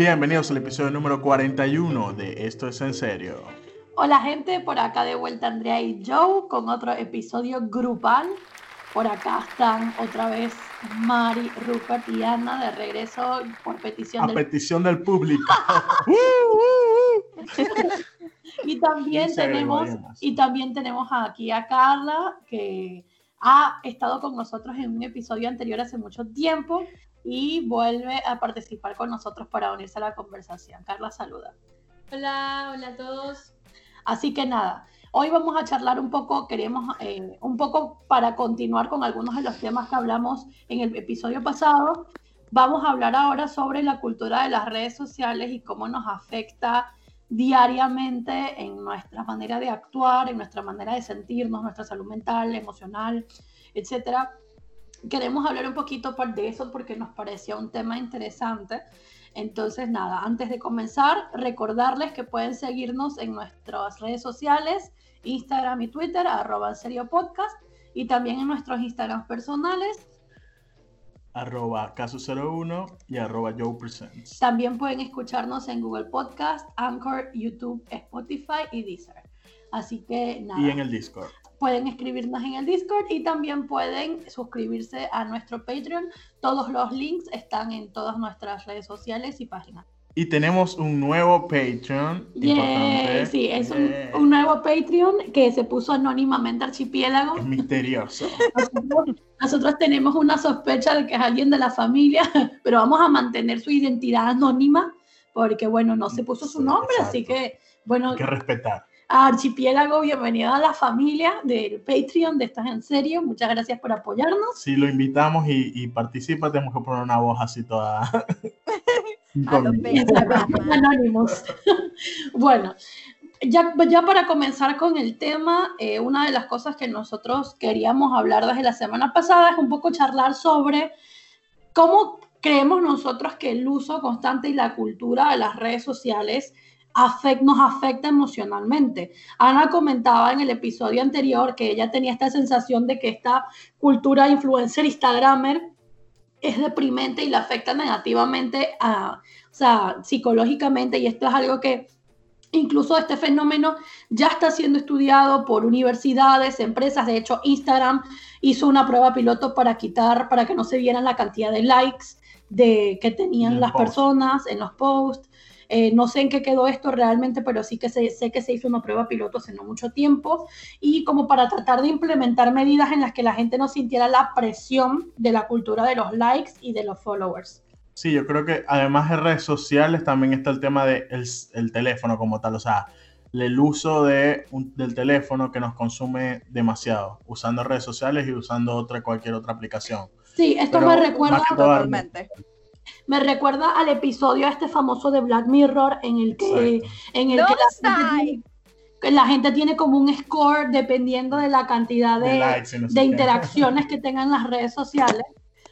Bienvenidos al episodio número 41 de Esto es en serio. Hola gente, por acá de vuelta Andrea y Joe con otro episodio grupal. Por acá están otra vez Mari, Rupert y Ana de regreso por petición A del petición del público. y también tenemos y también tenemos aquí a Carla que ha estado con nosotros en un episodio anterior hace mucho tiempo y vuelve a participar con nosotros para unirse a la conversación. Carla saluda. Hola, hola a todos. Así que nada, hoy vamos a charlar un poco, queremos eh, un poco para continuar con algunos de los temas que hablamos en el episodio pasado. Vamos a hablar ahora sobre la cultura de las redes sociales y cómo nos afecta diariamente en nuestra manera de actuar, en nuestra manera de sentirnos, nuestra salud mental, emocional, etcétera. Queremos hablar un poquito de eso porque nos pareció un tema interesante. Entonces, nada, antes de comenzar, recordarles que pueden seguirnos en nuestras redes sociales, Instagram y Twitter, arroba en serio podcast, y también en nuestros Instagrams personales. arroba caso01 y arroba Joe Presents. También pueden escucharnos en Google Podcast, Anchor, YouTube, Spotify y Deezer. Así que nada, Y en el Discord. Pueden escribirnos en el Discord y también pueden suscribirse a nuestro Patreon. Todos los links están en todas nuestras redes sociales y páginas. Y tenemos un nuevo Patreon. Importante. sí, es un, un nuevo Patreon que se puso anónimamente Archipiélago. es misterioso. Nosotros, nosotros tenemos una sospecha de que es alguien de la familia, pero vamos a mantener su identidad anónima porque, bueno, no se puso su nombre, exacto. así que, bueno, Hay que respetar. Archipiélago, bienvenido a la familia del Patreon de Estás en Serio. Muchas gracias por apoyarnos. Si lo invitamos y, y participa, tenemos que poner una voz así toda. Anónimos. bueno, ya, ya para comenzar con el tema, eh, una de las cosas que nosotros queríamos hablar desde la semana pasada es un poco charlar sobre cómo creemos nosotros que el uso constante y la cultura de las redes sociales afect- nos afecta emocionalmente. Ana comentaba en el episodio anterior que ella tenía esta sensación de que esta cultura influencer instagramer es deprimente y le afecta negativamente a, o sea, psicológicamente, y esto es algo que incluso este fenómeno ya está siendo estudiado por universidades, empresas. De hecho, Instagram hizo una prueba piloto para quitar, para que no se vieran la cantidad de likes de, que En tenían las post. personas en los posts. Eh, no sé en qué quedó esto realmente, pero sí que sé, sé que se hizo una prueba piloto hace no mucho tiempo y como para tratar de implementar medidas en las que la gente no sintiera la presión de la cultura de los likes y de los followers. Sí, yo creo que además de redes sociales también está el tema del de el, el teléfono como tal, o sea, el uso de un- del teléfono que nos consume demasiado, usando redes sociales y usando otra cualquier otra aplicación. Sí, esto Pero me recuerda, Totalmente. Me recuerda al episodio este famoso de Black Mirror en el que, Exacto. en el que la, gente tiene, que la gente tiene como un score dependiendo de la cantidad De de, interacciones que tengan las redes sociales.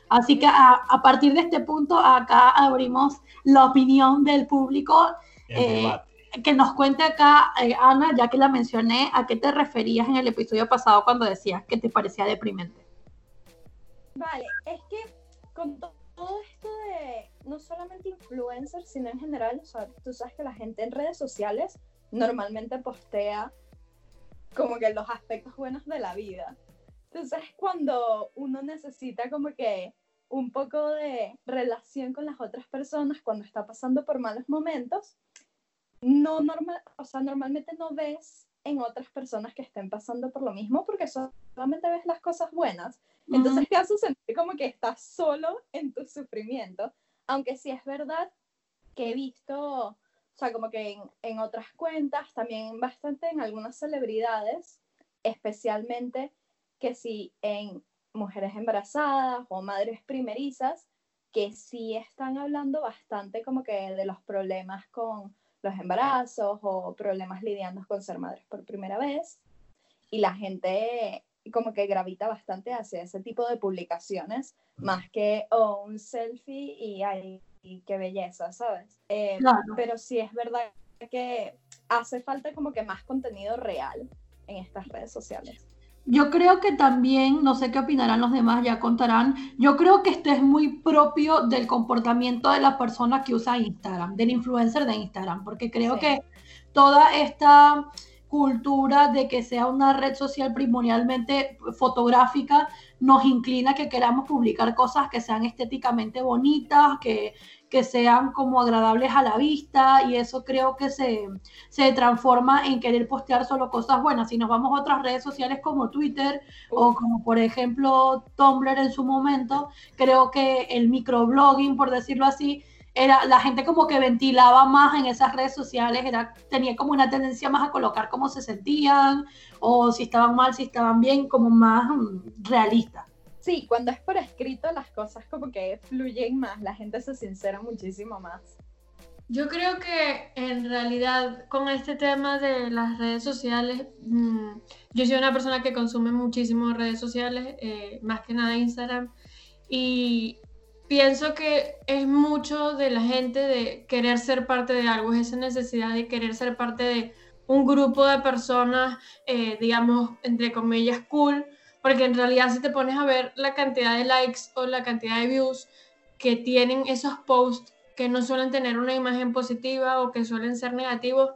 Así que a, a partir de este punto acá abrimos la opinión del público eh, que nos cuente acá, eh, Ana, ya que la mencioné, ¿a qué te referías en el episodio pasado cuando decías que te parecía deprimente? Vale, es que con to- todo esto no solamente influencers, sino en general, o sea, tú sabes que la gente en redes sociales normalmente postea como que los aspectos buenos de la vida. Entonces, cuando uno necesita como que un poco de relación con las otras personas cuando está pasando por malos momentos, no normal, o sea, normalmente no ves en otras personas que estén pasando por lo mismo porque solamente ves las cosas buenas. Entonces te hace sentir como que estás solo en tu sufrimiento, aunque sí es verdad que he visto, o sea, como que en, en otras cuentas, también bastante en algunas celebridades, especialmente que sí en mujeres embarazadas o madres primerizas, que sí están hablando bastante como que de los problemas con los embarazos o problemas lidiando con ser madres por primera vez. Y la gente como que gravita bastante hacia ese tipo de publicaciones, más que oh, un selfie y ay, y qué belleza, ¿sabes? Eh, Claro. Pero sí es verdad que hace falta como que más contenido real en estas redes sociales. Yo creo que también, no sé qué opinarán los demás, ya contarán, yo creo que este es muy propio del comportamiento de la persona que usa Instagram, del influencer de Instagram, porque creo que toda esta cultura de que sea una red social primordialmente fotográfica nos inclina a que queramos publicar cosas que sean estéticamente bonitas, que, que sean como agradables a la vista y eso creo que se, se, transforma en querer postear solo cosas buenas. Si nos vamos a otras redes sociales como Twitter o como por ejemplo Tumblr en su momento, creo que el microblogging, por decirlo así, era la gente como que ventilaba más en esas redes sociales, era, tenía como una tendencia más a colocar cómo se sentían o si estaban mal, si estaban bien, como más mm, realista. Sí, cuando es por escrito las cosas como que fluyen más, la gente se sincera muchísimo más. Yo creo que en realidad con este tema de las redes sociales, mm, yo soy una persona que consume muchísimo redes sociales, eh, más que nada Instagram, y pienso que es mucho de la gente de querer ser parte de algo, es esa necesidad de querer ser parte de un grupo de personas, eh, digamos, entre comillas, cool, porque en realidad si te pones a ver la cantidad de likes o la cantidad de views que tienen esos posts que no suelen tener una imagen positiva o que suelen ser negativos,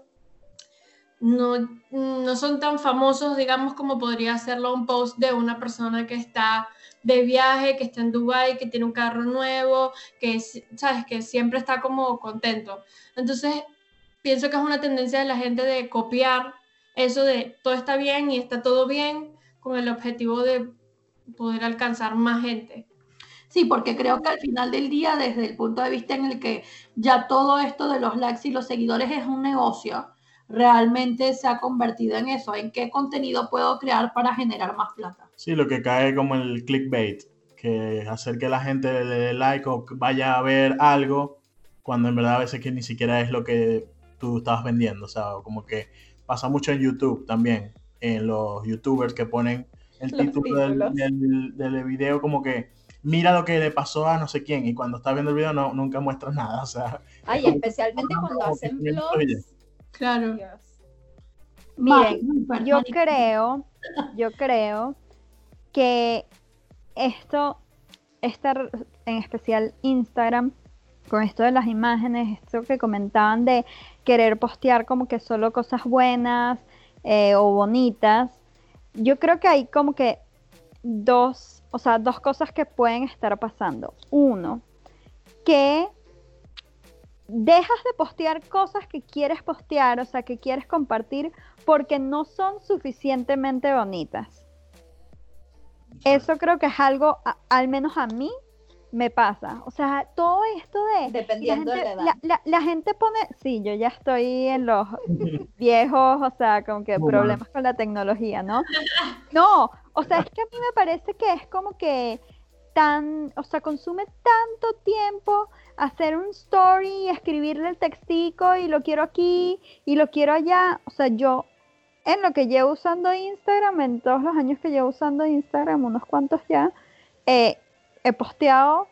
no, no son tan famosos, digamos, como podría hacerlo un post de una persona que está de viaje, que está en Dubai, que tiene un carro nuevo, que sabes que siempre está como contento. Entonces, pienso que es una tendencia de la gente de copiar eso de todo está bien y está todo bien con el objetivo de poder alcanzar más gente. Sí, porque creo que al final del día, desde el punto de vista en el que ya todo esto de los likes y los seguidores es un negocio, realmente se ha convertido en eso, en qué contenido puedo crear para generar más plata. Sí, lo que cae como el clickbait, que hacer que la gente le dé like o vaya a ver algo, cuando en verdad a veces que ni siquiera es lo que tú estabas vendiendo, o sea, como que pasa mucho en YouTube también, en los youtubers que ponen el título del, del, video como que mira lo que le pasó a no sé quién y cuando estás viendo el video no, nunca muestras nada, o sea... Ay, especialmente cuando hacen vlogs. Claro. Miren, yo creo, yo creo que esto, esta, en especial Instagram, con esto de las imágenes, esto que comentaban de querer postear como que solo cosas buenas eh, o bonitas, yo creo que hay como que dos, o sea, dos cosas que pueden estar pasando. Uno, que dejas de postear cosas que quieres postear, o sea, que quieres compartir, porque no son suficientemente bonitas. Eso creo que es algo, al menos a mí, me pasa. O sea, todo esto de... Dependiendo la gente, de la edad. La, gente pone, sí, yo ya estoy en los viejos, o sea, como que problemas con la tecnología, ¿no? No, o sea, es que a mí me parece que es como que tan, o sea, consume tanto tiempo hacer un story, escribirle el textico y lo quiero aquí y lo quiero allá. O sea, yo en lo que llevo usando Instagram, en todos los años que llevo usando Instagram, unos cuantos ya, eh, he posteado,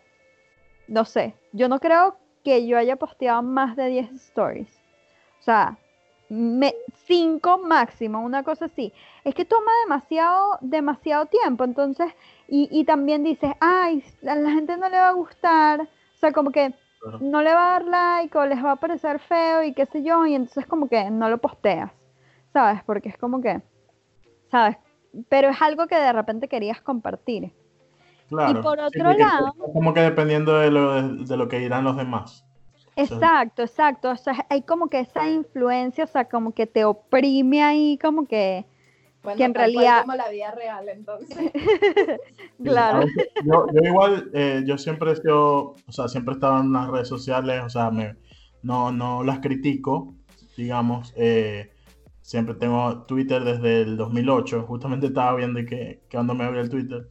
no sé, yo no creo que yo haya posteado más de 10 stories. O sea, me, cinco máximo, una cosa así. Es que toma demasiado, demasiado tiempo. Entonces, y, y también dices, ay, a la gente no le va a gustar. O sea, como que no le va a dar like o les va a parecer feo y qué sé yo. Y entonces como que no lo posteas. ¿sabes? Porque es como que, ¿sabes? Pero es algo que de repente querías compartir. Claro. Y por otro lado... Como que dependiendo de lo, de, lo que dirán los demás. Exacto, exacto. O sea, hay como que esa influencia, o sea, como que te oprime ahí, como que, que en realidad... como la vida real, entonces. claro. Yo, yo igual, eh, yo siempre he sido, o sea, siempre he estado en las redes sociales, o sea, me, no, no las critico, digamos. Eh, Siempre tengo Twitter desde el 2008. Justamente estaba viendo que, que cuando me abrió el Twitter.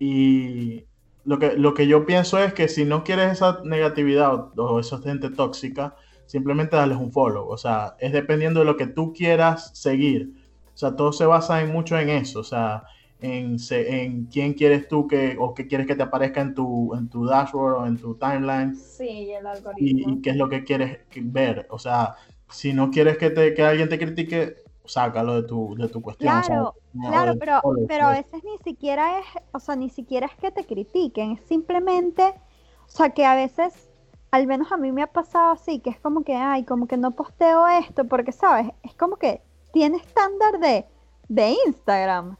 Y lo que, lo que yo pienso es que si no quieres esa negatividad o, esa gente tóxica, simplemente dales un follow. O sea, es dependiendo de lo que tú quieras seguir. O sea, todo se basa en mucho en eso. O sea, en, en quién quieres tú que, o qué quieres que te aparezca en tu, en tu dashboard o en tu timeline. Sí, el algoritmo. Y, qué es lo que quieres ver. O sea, si no quieres que, te, que alguien te critique, sácalo de tu, de tu cuestión. o sea, Claro, Claro, pero, pero a veces ni siquiera es, o sea, ni siquiera es que te critiquen, es simplemente, o sea, que a veces, al menos a mí me ha pasado así, que es como que, ay, como que no posteo esto, porque, ¿sabes? Es como que tiene estándar de, de Instagram,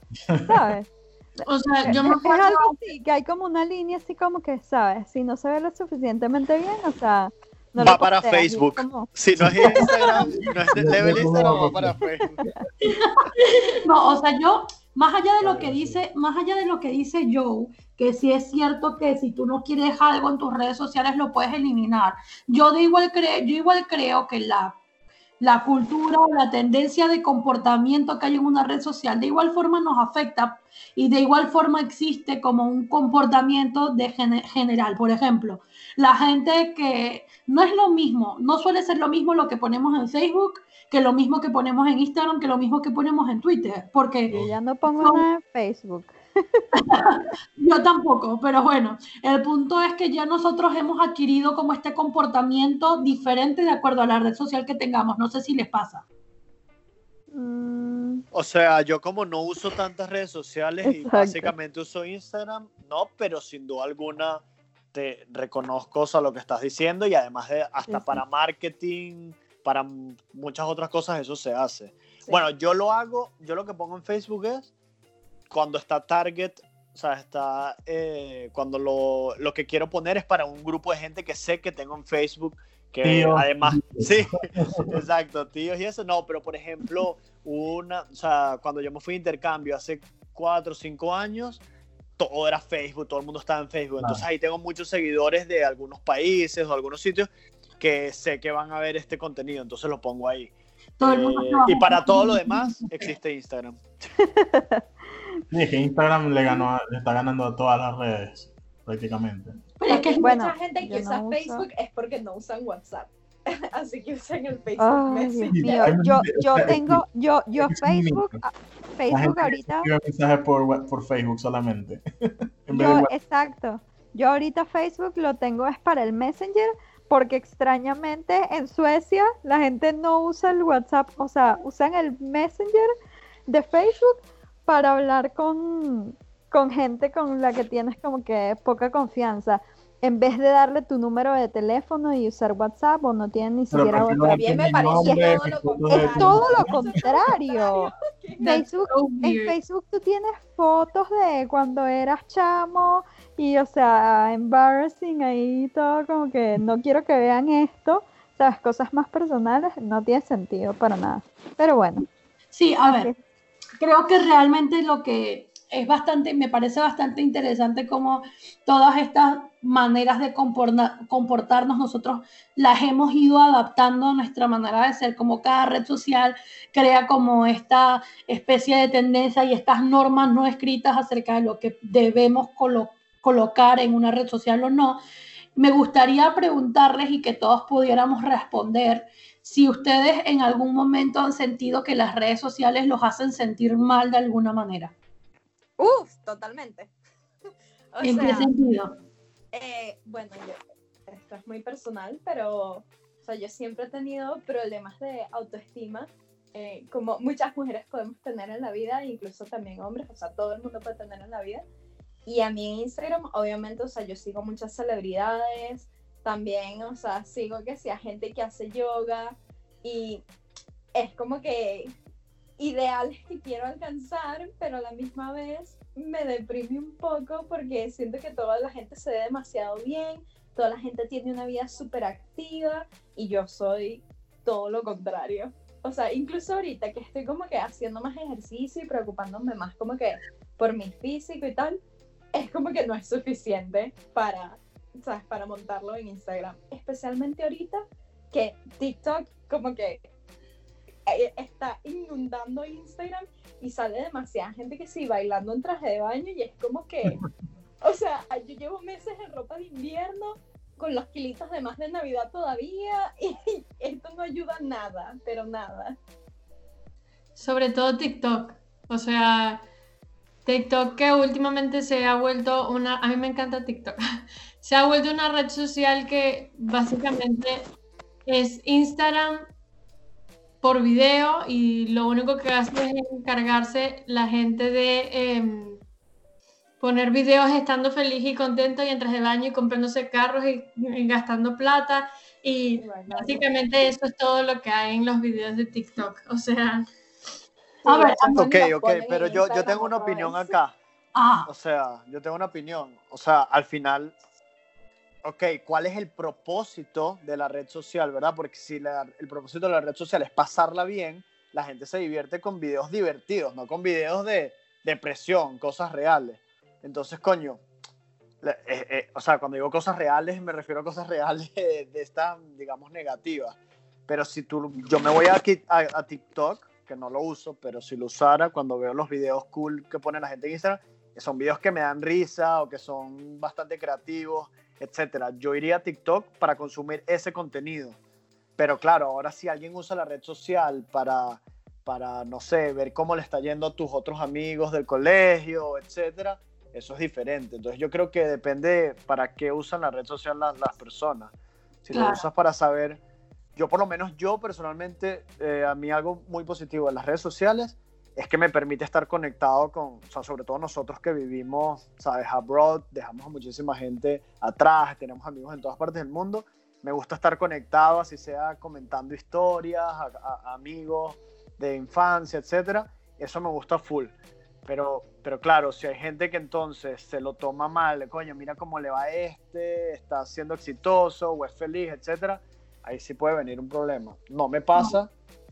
¿sabes? O sea, yo Es, me es acuerdo, algo así, que hay como una línea así como que, ¿sabes? Si no se ve lo suficientemente bien, o sea, no Va para posteas, Facebook. como- Si no es Instagram, no es de level Instagram, va para Facebook. No, o sea, yo, más allá de lo que dice, más allá de lo que dice Joe, que sí es cierto que si tú no quieres algo en tus redes sociales lo puedes eliminar. Yo de igual creo, yo igual creo que la, la cultura o la tendencia de comportamiento que hay en una red social de igual forma nos afecta y de igual forma existe como un comportamiento de gene- general. Por ejemplo, la gente que no es lo mismo, no suele ser lo mismo lo que ponemos en Facebook que lo mismo que ponemos en Instagram, que lo mismo que ponemos en Twitter, porque Yo ya no pongo nada en Facebook. yo tampoco, pero bueno, el punto es que ya nosotros hemos adquirido como este comportamiento diferente de acuerdo a la red social que tengamos, no sé si les pasa. Mm, O sea, yo como no uso tantas redes sociales y básicamente uso Instagram, no, pero sin duda alguna te reconozco o sea, lo que estás diciendo y además de hasta para marketing, para muchas otras cosas eso se hace. Sí. Bueno, yo lo hago, yo lo que pongo en Facebook es cuando está target, o sea, está eh, cuando lo, lo que quiero poner es para un grupo de gente que sé que tengo en Facebook, que Tíos. además, sí, exacto, tíos y eso, no, pero por ejemplo, una, o sea, cuando yo me fui de intercambio hace cuatro o cinco años, todo era Facebook, todo el mundo estaba en Facebook, entonces ahí tengo muchos seguidores de algunos países o algunos sitios que sé que van a ver este contenido, entonces lo pongo ahí. Todo el mundo Eh, y para todo lo demás existe Instagram. Sí, es que Instagram le, ganó, a- le está ganando a todas las redes, prácticamente. Pero es que Bueno, mucha gente que usa no uso- Facebook es porque no usan WhatsApp. Así que usan el Facebook Messenger. yo, yo tengo, yo, yo Facebook, ah, Facebook ahorita, escribe mensajes por, por Facebook solamente. en vez yo, de exacto, yo ahorita Facebook lo tengo es para el Messenger, porque extrañamente en Suecia la gente no usa el WhatsApp, o sea, usan el Messenger de Facebook para hablar con, con gente con la que tienes como que poca confianza. En vez de darle tu número de teléfono y usar WhatsApp, o no tienen ni Pero siquiera WhatsApp. También me parece Es todo lo contrario. Facebook, en. Facebook tú tienes fotos de cuando eras chamo y, o sea, embarrassing ahí todo como que no quiero que vean esto. Sabes, cosas más personales no tiene sentido para nada. Pero bueno, Sí, a ver, creo que realmente lo que es bastante, me parece bastante interesante como todas estas maneras de comporta- comportarnos nosotros las hemos ido adaptando a nuestra manera de ser, como cada red social crea como esta especie de tendencia y estas normas no escritas acerca de lo que debemos colo- colocar en una red social o no. Me gustaría preguntarles y que todos pudiéramos responder si ustedes en algún momento han sentido que las redes sociales los hacen sentir mal de alguna manera. Uf, totalmente. O ¿En qué sea, sentido? eh, bueno, yo, esto es muy personal, pero o sea, yo siempre he tenido problemas de autoestima, eh, como muchas mujeres podemos tener en la vida, incluso también hombres, o sea, todo el mundo puede tener en la vida. Y a mí en Instagram, obviamente, o sea, yo sigo muchas celebridades, también, o sea, sigo que sea gente que hace yoga y es como que ideales que quiero alcanzar, pero a la misma vez me deprime un poco porque siento que toda la gente se ve demasiado bien, toda la gente tiene una vida súper activa y yo soy todo lo contrario. O sea, incluso ahorita que estoy como que haciendo más ejercicio y preocupándome más como que por mi físico y tal, es como que no es suficiente para, ¿sabes? Para montarlo en Instagram. Especialmente ahorita que TikTok como que está inundando Instagram y sale demasiada gente que sí bailando en traje de baño y es como que, o sea, yo llevo meses en ropa de invierno con los kilitos de más de Navidad todavía y esto no ayuda nada, pero nada. Sobre todo TikTok. O sea, TikTok que últimamente se ha vuelto una... A mí me encanta TikTok. Se ha vuelto una red social que básicamente es Instagram por video y lo único que hace es encargarse la gente de em, poner videos estando feliz y contento y en traje de baño y comprándose carros y, y gastando plata y básicamente eso es todo lo que hay en los videos de TikTok. O sea... A ver, Ok, ok, pero yo, yo tengo una opinión acá. ah, O sea, yo tengo una opinión. O sea, al final, ok, ¿cuál es el propósito de la red social, verdad? Porque si la- el propósito de la red social es pasarla bien, la gente se divierte con videos divertidos, no con videos de depresión, cosas reales. Entonces, coño, eh, eh, o sea, cuando digo cosas reales, me refiero a cosas reales de, de estas, digamos, negativas. Pero si tú, yo me voy a, a, a TikTok, que no lo uso, pero si lo usara, cuando veo los videos cool que pone la gente en Instagram, que son videos que me dan risa o que son bastante creativos, etcétera. Yo iría a TikTok para consumir ese contenido. Pero claro, ahora si alguien usa la red social para, para no sé, ver cómo le está yendo a tus otros amigos del colegio, etcétera, eso es diferente. Entonces yo creo que depende para qué usan la red social las, las personas. Si lo Claro. usas para saber, yo por lo menos yo personalmente, eh, a mí algo muy positivo de las redes sociales es que me permite estar conectado con, o sea, sobre todo nosotros que vivimos, sabes, abroad, dejamos a muchísima gente atrás, tenemos amigos en todas partes del mundo. Me gusta estar conectado, así sea comentando historias, a, a- amigos de infancia, etcétera. Eso me gusta full. Pero, pero claro, si hay gente que entonces se lo toma mal, coño, mira cómo le va a este, está siendo exitoso o es feliz, etcétera, ahí sí puede venir un problema. No me pasa,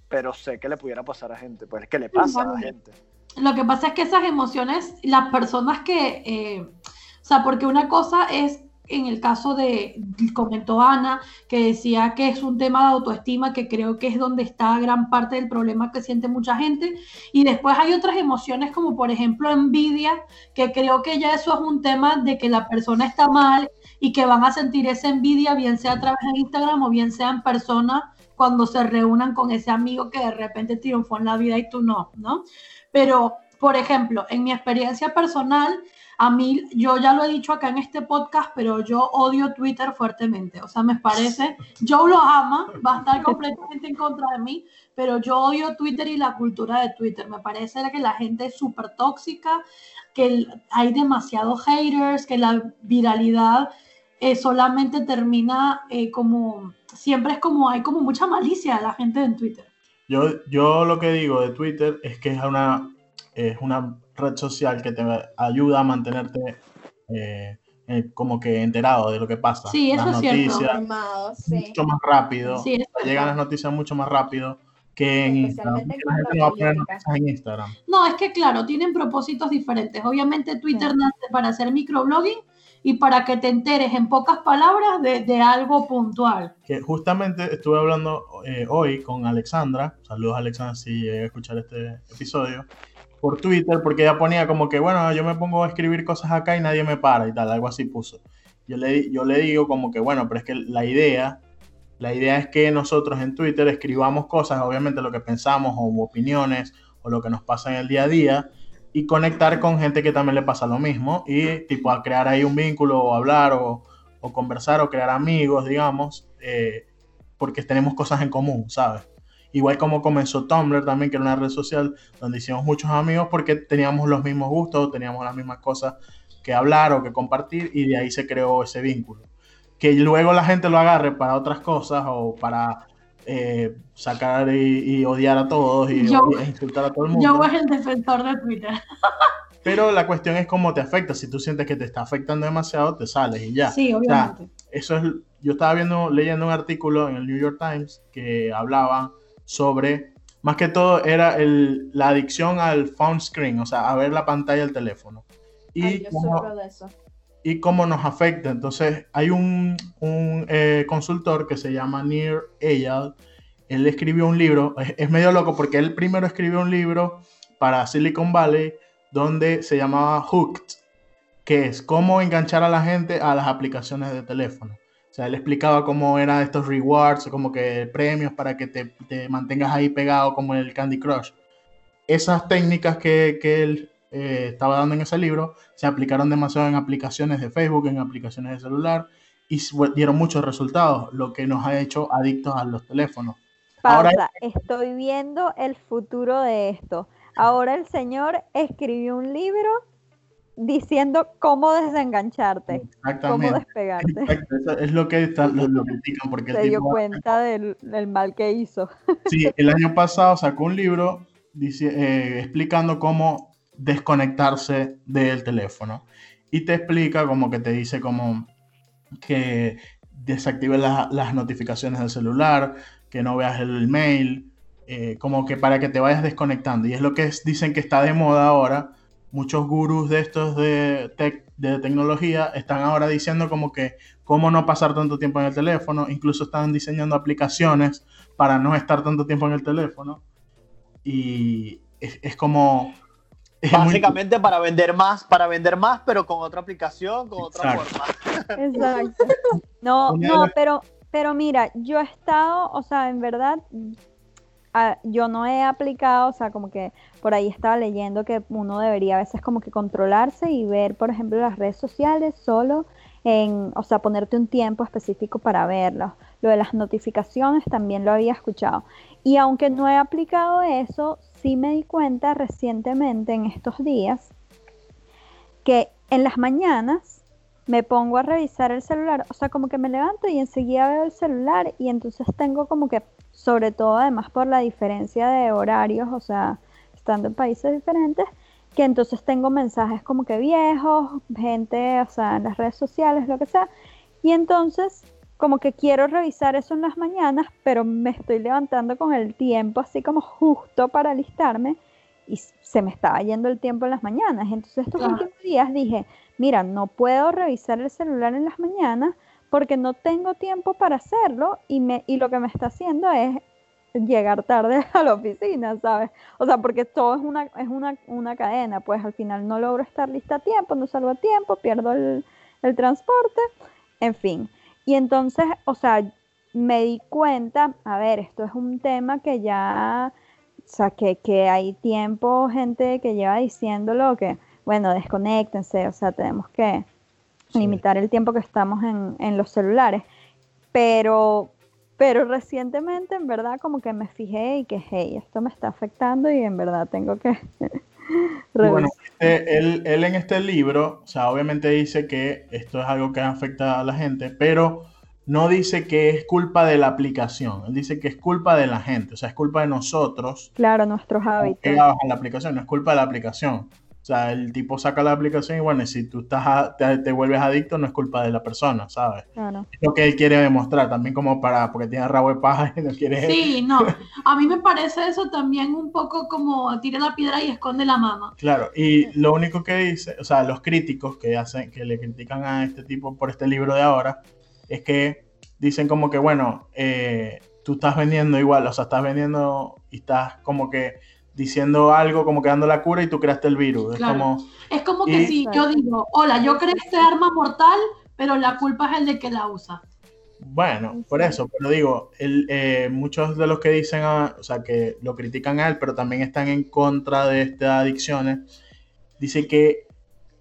pero sé que le pudiera pasar a gente, pues es que le pasa a la gente. Lo que pasa es que esas emociones, las personas que, eh, o sea, porque una cosa es en el caso de, comentó Ana, que decía que es un tema de autoestima, que creo que es donde está gran parte del problema que siente mucha gente. Y después hay otras emociones como por ejemplo envidia, que creo que ya eso es un tema de que la persona está mal y que van a sentir esa envidia, bien sea a través de Instagram o bien sea en persona cuando se reúnan con ese amigo que de repente triunfó en la vida y tú no, ¿no? Pero, por ejemplo, en mi experiencia personal, a mí, yo ya lo he dicho acá en este podcast, pero yo odio Twitter fuertemente. O sea, me parece, Joe lo ama, va a estar completamente en contra de mí, pero yo odio Twitter y la cultura de Twitter. Me parece que la gente es súper tóxica, que hay demasiados haters, que la viralidad eh, solamente termina eh, como, siempre es como, hay como mucha malicia de la gente en Twitter. Yo, yo lo que digo de Twitter es que es una, es una red social que te ayuda a mantenerte eh, eh, como que enterado de lo que pasa. Sí, eso las es cierto. noticias sí. mucho más rápido. Sí, es Llegan las noticias mucho más rápido que Instagram. No a en Instagram. No, es que claro, tienen propósitos diferentes. Obviamente Twitter nace para hacer microblogging y para que te enteres en pocas palabras de, de algo puntual. Que justamente estuve hablando eh, hoy con Alexandra. Saludos Alexandra si llega a escuchar este episodio. Por Twitter, porque ella ponía como que, bueno, yo me pongo a escribir cosas acá y nadie me para y tal, algo así puso. Yo le, yo le digo como que, bueno, pero es que la idea, la idea es que nosotros en Twitter escribamos cosas, obviamente lo que pensamos o opiniones o lo que nos pasa en el día a día y conectar con gente que también le pasa lo mismo y tipo a crear ahí un vínculo o hablar o, o conversar o crear amigos, digamos, eh, porque tenemos cosas en común, ¿sabes? Igual como comenzó Tumblr también, que era una red social donde hicimos muchos amigos porque teníamos los mismos gustos, teníamos las mismas cosas que hablar o que compartir y de ahí se creó ese vínculo. Que luego la gente lo agarre para otras cosas o para eh, sacar y, y odiar a todos y, Yo- e insultar a todo el mundo. Yo es el defensor de Twitter. Pero la cuestión es cómo te afecta. Si tú sientes que te está afectando demasiado, te sales y ya. Sí, obviamente. Eso es, yo estaba viendo, leyendo un artículo en el New York Times que hablaba sobre, más que todo, era el, la adicción al phone screen, o sea, a ver la pantalla del teléfono. Y, Ay, yo sufro de eso. Y cómo nos afecta. Entonces, hay un, eh, consultor que se llama Nir Eyal. Él escribió un libro, es, medio loco porque él primero escribió un libro para Silicon Valley donde se llamaba Hooked, que es cómo enganchar a la gente a las aplicaciones de teléfono. O sea, él explicaba cómo eran estos rewards, como que premios para que te, te mantengas ahí pegado como el Candy Crush. Esas técnicas que, que él eh, estaba dando en ese libro se aplicaron demasiado en aplicaciones de Facebook, en aplicaciones de celular y dieron muchos resultados, lo que nos ha hecho adictos a los teléfonos. Pausa. Ahora- Estoy viendo el futuro de esto. Ahora el señor escribió un libro diciendo cómo desengancharte, cómo despegarte. Exacto, eso es lo que está- lo, lo critican porque el Se dio tipo cuenta del, del mal que hizo. Sí, el año pasado sacó un libro dici- eh, explicando cómo desconectarse del teléfono. Y te explica como que te dice como que desactives la- las notificaciones del celular, que no veas el mail, eh, como que para que te vayas desconectando. Y es lo que es- dicen que está de moda ahora. Muchos gurús de estos de, tec- de tecnología están ahora diciendo como que cómo no pasar tanto tiempo en el teléfono. Incluso están diseñando aplicaciones para no estar tanto tiempo en el teléfono. Y es, es como... muy- Básicamente para vender más, para vender más, pero con otra aplicación, con otra Exacto. forma. Exacto. No, no, pero, pero mira, yo he estado, o sea, en verdad, ah, yo no he aplicado, o sea, como que por ahí estaba leyendo que uno debería a veces como que controlarse y ver, por ejemplo, las redes sociales solo en, o sea, ponerte un tiempo específico para verlas. Lo de las notificaciones también lo había escuchado. Y aunque no he aplicado eso, sí me di cuenta recientemente en estos días que en las mañanas me pongo a revisar el celular, o sea, como que me levanto y enseguida veo el celular y entonces tengo como que, sobre todo además por la diferencia de horarios, o sea, estando en países diferentes, que entonces tengo mensajes como que viejos, gente, o sea, en las redes sociales, lo que sea, y entonces como que quiero revisar eso en las mañanas, pero me estoy levantando con el tiempo así como justo para alistarme y se me estaba yendo el tiempo en las mañanas. Entonces estos últimos días dije, mira, no puedo revisar el celular en las mañanas porque no tengo tiempo para hacerlo y, me, y lo que me está haciendo es llegar tarde a la oficina, ¿sabes? O sea, porque todo es una, es una, una cadena, pues al final no logro estar lista a tiempo, no salgo a tiempo, pierdo el, el transporte, en fin. Y entonces, o sea, me di cuenta, a ver, esto es un tema que ya, o sea, que, que hay tiempo, gente que lleva diciéndolo, que, bueno, desconéctense, o sea, tenemos que Sí. limitar el tiempo que estamos en, en los celulares. Pero, pero recientemente, en verdad, como que me fijé y que, hey, esto me está afectando y en verdad tengo que bueno, este- él, él en este libro, o sea, obviamente dice que esto es algo que afecta a la gente, pero no dice que es culpa de la aplicación. Él dice que es culpa de la gente, o sea, es culpa de nosotros Claro, nuestros hábitos. a la aplicación, no es culpa de la aplicación. O sea, el tipo saca la aplicación y bueno, si tú estás a- te, te vuelves adicto, no es culpa de la persona, ¿sabes? Claro. Es lo que él quiere demostrar, también como para, porque tiene rabo de paja y no quiere... Sí, no. A mí me parece eso también un poco como tira la piedra y esconde la mano. Claro, y lo único que dice, o sea, los críticos que hacen, que le critican a este tipo por este libro de ahora, es que dicen como que, bueno, eh, tú estás vendiendo igual, o sea, estás vendiendo y estás como que diciendo algo, como que dando la cura y tú creaste el virus. Es Claro. como, Es como que Y- si yo digo, hola, yo creé este arma mortal, pero la culpa es el de que la usa. bueno, por eso, pero digo, el, eh, muchos de los que dicen, ah, o sea, que lo critican a él, pero también están en contra de estas adicciones, dice que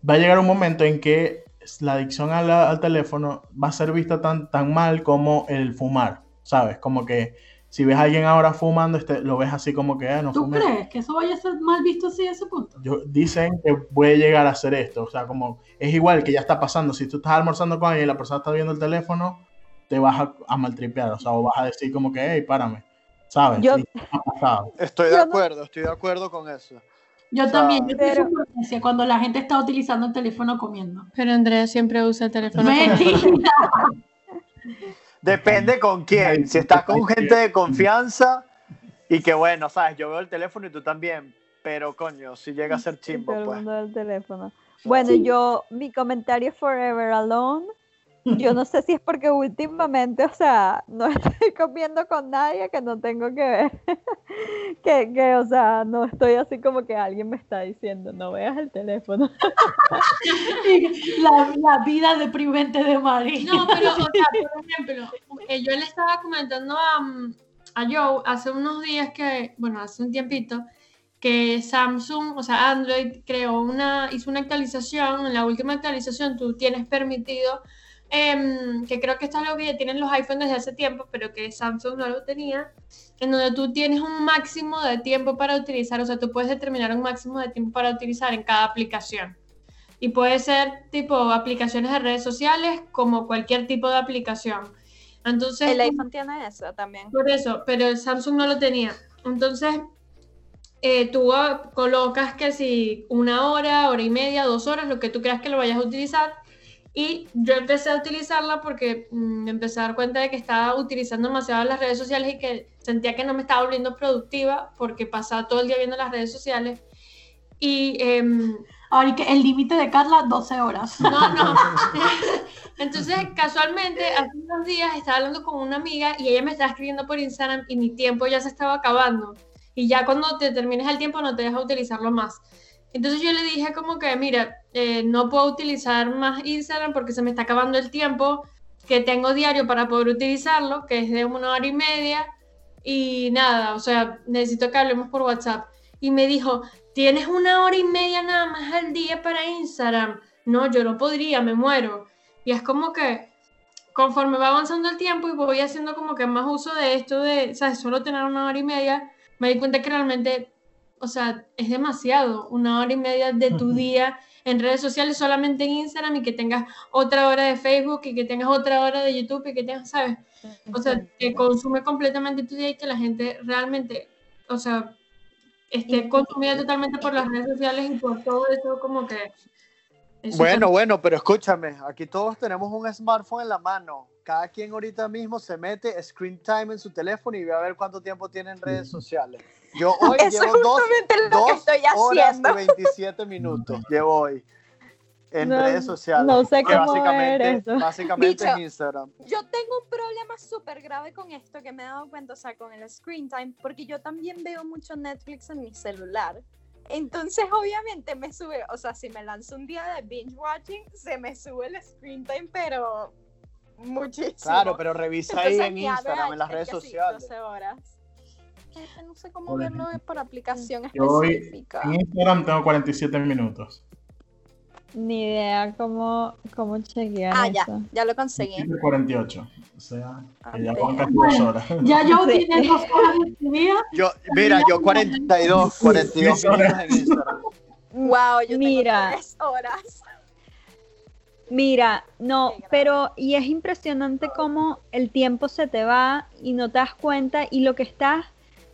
va a llegar un momento en que la adicción a la- al teléfono va a ser vista tan, tan mal como el fumar, ¿sabes? Como que si ves a alguien ahora fumando, este, lo ves así como que, ah, no ¿Tú fumes. crees que eso vaya a ser mal visto así a ese punto? Yo- dicen que puede llegar a hacer esto, o sea, como es igual que ya está pasando, si tú estás almorzando con alguien y la persona está viendo el teléfono, te vas a, a maltripear, o sea, o vas a decir como que, hey, párame, ¿sabes? Yo-. Estoy de acuerdo, estoy de acuerdo con eso. Yo O sea, también, yo pero- tengo sugerencia cuando la gente está utilizando el teléfono comiendo. Pero Andrea siempre usa el teléfono. Depende con quién. Si estás con gente de confianza y que bueno, sabes, yo veo el teléfono y tú también, pero coño, si llega a ser chimbo, todo el pues. mundo del teléfono. Bueno, Sí. yo, mi comentario es Forever Alone. Yo no sé si es porque últimamente, o sea, no estoy comiendo con nadie que no tengo que ver. que, que, o sea, no estoy así como que alguien me está diciendo, no veas el teléfono. la, la vida deprimente de Mari. No, pero, o sea, por ejemplo, eh, yo le estaba comentando a, mm, a Joe hace unos días que, bueno, hace un tiempito, que Samsung, o sea, Android creó una, hizo una actualización, en la última actualización tú tienes permitido em, que creo que esto es algo que ya tienen los iPhones desde hace tiempo, pero que Samsung no lo tenía, en donde tú tienes un máximo de tiempo para utilizar, o sea, tú puedes determinar un máximo de tiempo para utilizar en cada aplicación. Y puede ser tipo aplicaciones de redes sociales como cualquier tipo de aplicación. Entonces, El iPhone tiene eso también. por eso, pero el Samsung no lo tenía. Entonces, eh, tú ah, colocas que si una hora, hora y media, dos horas, lo que tú creas que lo vayas a utilizar. Y yo empecé a utilizarla porque mm, me empecé a dar cuenta de que estaba utilizando demasiado las redes sociales y que sentía que no me estaba volviendo productiva porque pasaba todo el día viendo las redes sociales. Y em, Ahora, y que el límite de Carla, 12 horas. no, no. Entonces, casualmente, hace unos días estaba hablando con una amiga y ella me estaba escribiendo por Instagram y mi tiempo ya se estaba acabando. Y ya cuando te termines el tiempo no te deja utilizarlo más. Entonces yo le dije como que, mira, eh, no puedo utilizar más Instagram porque se me está acabando el tiempo que tengo diario para poder utilizarlo, que es de una hora y media. Y nada, o sea, necesito que hablemos por WhatsApp. Y me dijo, tienes una hora y media nada más al día para Instagram. No, yo no podría, me muero. Y es como que conforme va avanzando el tiempo y voy haciendo como que más uso de esto de, ¿sabes? Solo tener una hora y media, me di cuenta que realmente, o sea, es demasiado, una hora y media de tu Ujú. día en redes sociales solamente en Instagram y que tengas otra hora de Facebook y que tengas otra hora de YouTube y que tengas, ¿sabes? O sea, que consume completamente tu día y que la gente realmente, o sea, esté consumida totalmente por las redes sociales y por todo eso como que... eso Bueno, bueno, pero escúchame, aquí todos tenemos un smartphone en la mano. Cada quien ahorita mismo se mete screen time en su teléfono y ve a ver cuánto tiempo tiene en redes sociales. Yo hoy Eso es llevo dos, dos estoy horas y 27 minutos. Llevo hoy en No- redes sociales. no sé cómo básicamente, ver eso. básicamente Bicho. es Instagram. Yo tengo un problema súper grave con esto que me he dado cuenta, o sea, con el screen time, porque yo también veo mucho Netflix en mi celular. Entonces, obviamente, me sube, o sea, si me lanzo un día de binge watching, se me sube el screen time, pero muchísimo. Claro, pero revisa ahí Entonces, en mi average Instagram, en las es redes sociales. 12 horas. Es que No sé cómo Por verlo por aplicación Yo hoy específica. en Instagram tengo 47 minutos. Ni idea cómo, cómo chequear Ah, ya, eso. ya lo conseguí. 48. O sea, que ya van casi dos horas. Ya yo tiene dos horas de tu día. Yo, mira, yo 42, 42 Sí, minutos en Instagram. Wow, yo Mira. tengo tres horas. Mira, no, pero y es impresionante cómo el tiempo se te va y no te das cuenta y lo que estás,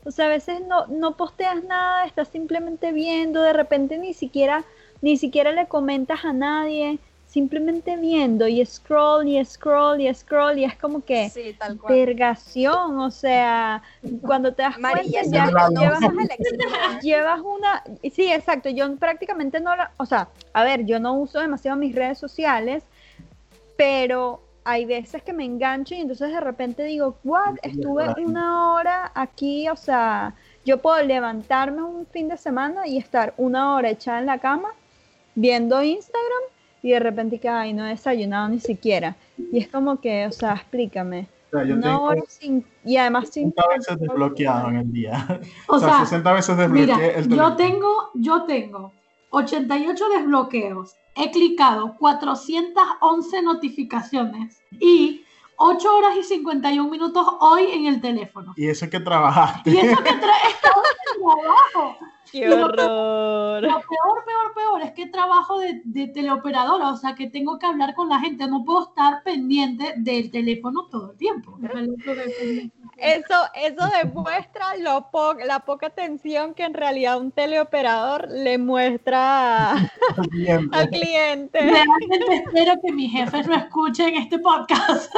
o sea, a veces no, no posteas nada, estás simplemente viendo, de repente ni siquiera, ni siquiera le comentas a nadie, simplemente viendo y scroll y scroll y scroll y es como que Sí, tal cual. vergación, o sea, cuando te das María, cuenta ya llevas llevas una, sí, exacto, yo prácticamente no la, o sea, a ver, yo no uso demasiado mis redes sociales, pero hay veces que me engancho y entonces de repente digo, what, estuve una hora aquí, o sea, yo puedo levantarme un fin de semana y estar una hora echada en la cama viendo Instagram y de repente que, ay, no he desayunado ni siquiera. Y es como que, o sea, explícame. O sea, yo Una tengo hora sin, y además sin 60 veces desbloqueado en el día. O sea, 60 veces desbloqueé Mira, el yo tengo, yo tengo 88 desbloqueos, he clicado 411 notificaciones y 8 horas y 51 minutos hoy en el teléfono. Y eso que trabajaste. Y eso que trae trabajo. ¡Qué Y lo horror! Lo peor, peor, peor es que trabajo de, de teleoperadora, o sea que tengo que hablar con la gente, no puedo estar pendiente del teléfono todo el tiempo. Eso, eso demuestra lo po- la poca atención que en realidad un teleoperador le muestra a- al cliente. al cliente. Realmente espero que mis jefes no escuchen este podcast.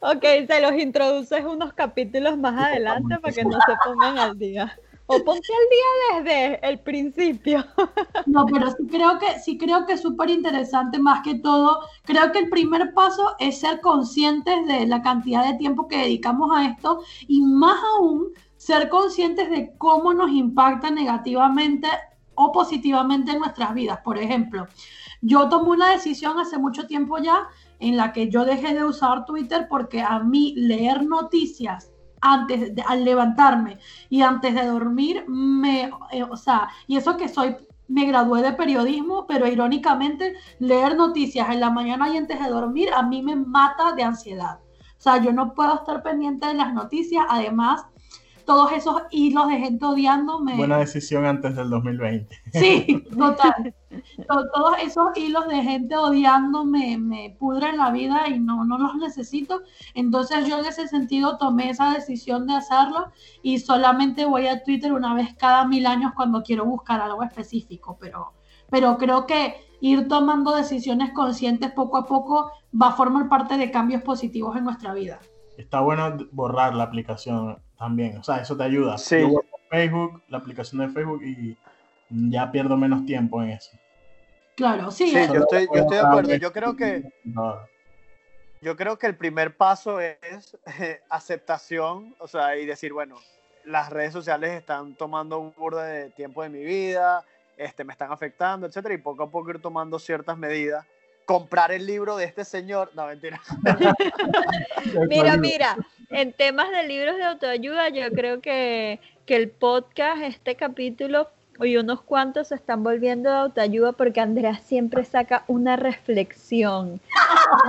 Ok, se los introduces unos capítulos más adelante para que no se pongan al día. O ponte al día desde el principio. No, pero sí creo que sí creo que es súper interesante más que todo. Creo que el primer paso es ser conscientes de la cantidad de tiempo que dedicamos a esto y más aún ser conscientes de cómo nos impacta negativamente o positivamente en nuestras vidas. Por ejemplo, yo tomé una decisión hace mucho tiempo ya en la que yo dejé de usar Twitter porque a mí leer noticias antes de, al levantarme y antes de dormir me, eh, o sea, y eso que soy me gradué de periodismo, pero irónicamente leer noticias en la mañana y antes de dormir a mí me mata de ansiedad. O sea, yo no puedo estar pendiente de las noticias, además todos esos hilos de gente odiándome. Buena decisión antes del 2020. Sí, total. todos esos hilos de gente odiándome me pudren la vida y no, no los necesito. Entonces yo en ese sentido tomé esa decisión de hacerlo y solamente voy a Twitter una vez cada mil años cuando quiero buscar algo específico, pero, pero creo que ir tomando decisiones conscientes poco a poco va a formar parte de cambios positivos en nuestra vida. Está bueno borrar la aplicación también. O sea, eso te ayuda. Sí. Yo Facebook, la aplicación de Facebook, y ya pierdo menos tiempo en eso. Claro, sí. Sí, yo estoy, yo estoy de acuerdo. Yo creo que, No, yo creo que el primer paso es eh, aceptación, o sea, y decir, bueno, las redes sociales están tomando un borde de tiempo de mi vida, este, me están afectando, etcétera, y poco a poco ir tomando ciertas medidas. Comprar el libro de este señor, no, mentira. Mira, mira, en temas de libros de autoayuda, yo creo que, que el podcast, este capítulo y unos cuantos se están volviendo de autoayuda porque Andrea siempre saca una reflexión.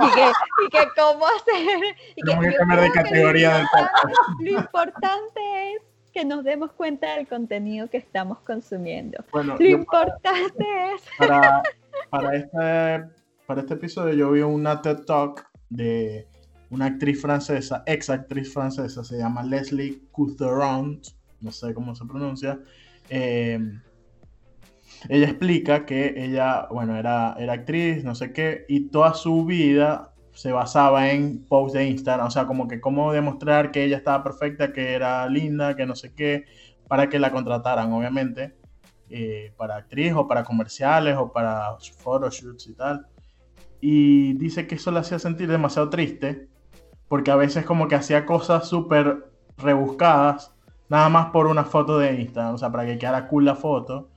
Y que, y que cómo hacer. Y que yo cambiar de categoría lo del importante- Lo importante es que nos demos cuenta del contenido que estamos consumiendo. Bueno, Lo importante es. para, para, este, para este episodio yo vi una TED Talk de una actriz francesa, ex actriz francesa, se llama Leslie Coutheron, no sé cómo se pronuncia. Eh, ella explica que ella, bueno, era, era actriz, no sé qué, y toda su vida se basaba en posts de Instagram, o sea, como que cómo demostrar que ella estaba perfecta, que era linda, que no sé qué, para que la contrataran, obviamente, eh, para actriz o para comerciales o para photoshoots y tal. Y dice que eso le hacía sentir demasiado triste, porque a veces como que hacía cosas súper rebuscadas, nada más por una foto de Instagram, o sea, para que quedara cool la foto.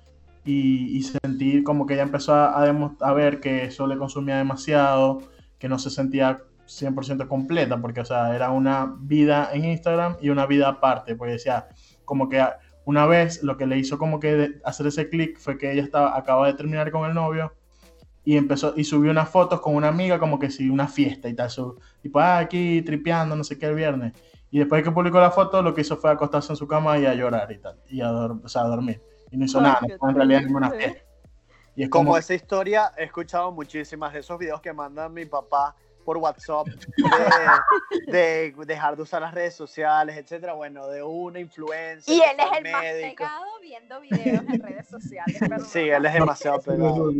Y, sentir como que ella empezó a, ver que eso le consumía demasiado, que no se sentía 100% completa, porque, o sea, era una vida en Instagram y una vida aparte, porque decía, como que una vez lo que le hizo como que hacer ese clic fue que ella estaba, acaba de terminar con el novio y empezó y subió unas fotos con una amiga como que sí, una fiesta y tal, su, tipo, ah, aquí tripeando, no sé qué, el viernes. Y después que publicó la foto, lo que hizo fue acostarse en su cama y a llorar y tal, y a, o sea, a dormir. Y no hizo Ay, nada, no fue en realidad ninguna fiesta. Y es Como como, esa historia, he escuchado muchísimas de esos videos que manda mi papá por WhatsApp de, de dejar de usar las redes sociales, etcétera. Bueno, de una influencia. Y él es el más pegado viendo videos en redes sociales. perdón. Sí, él es demasiado pegado.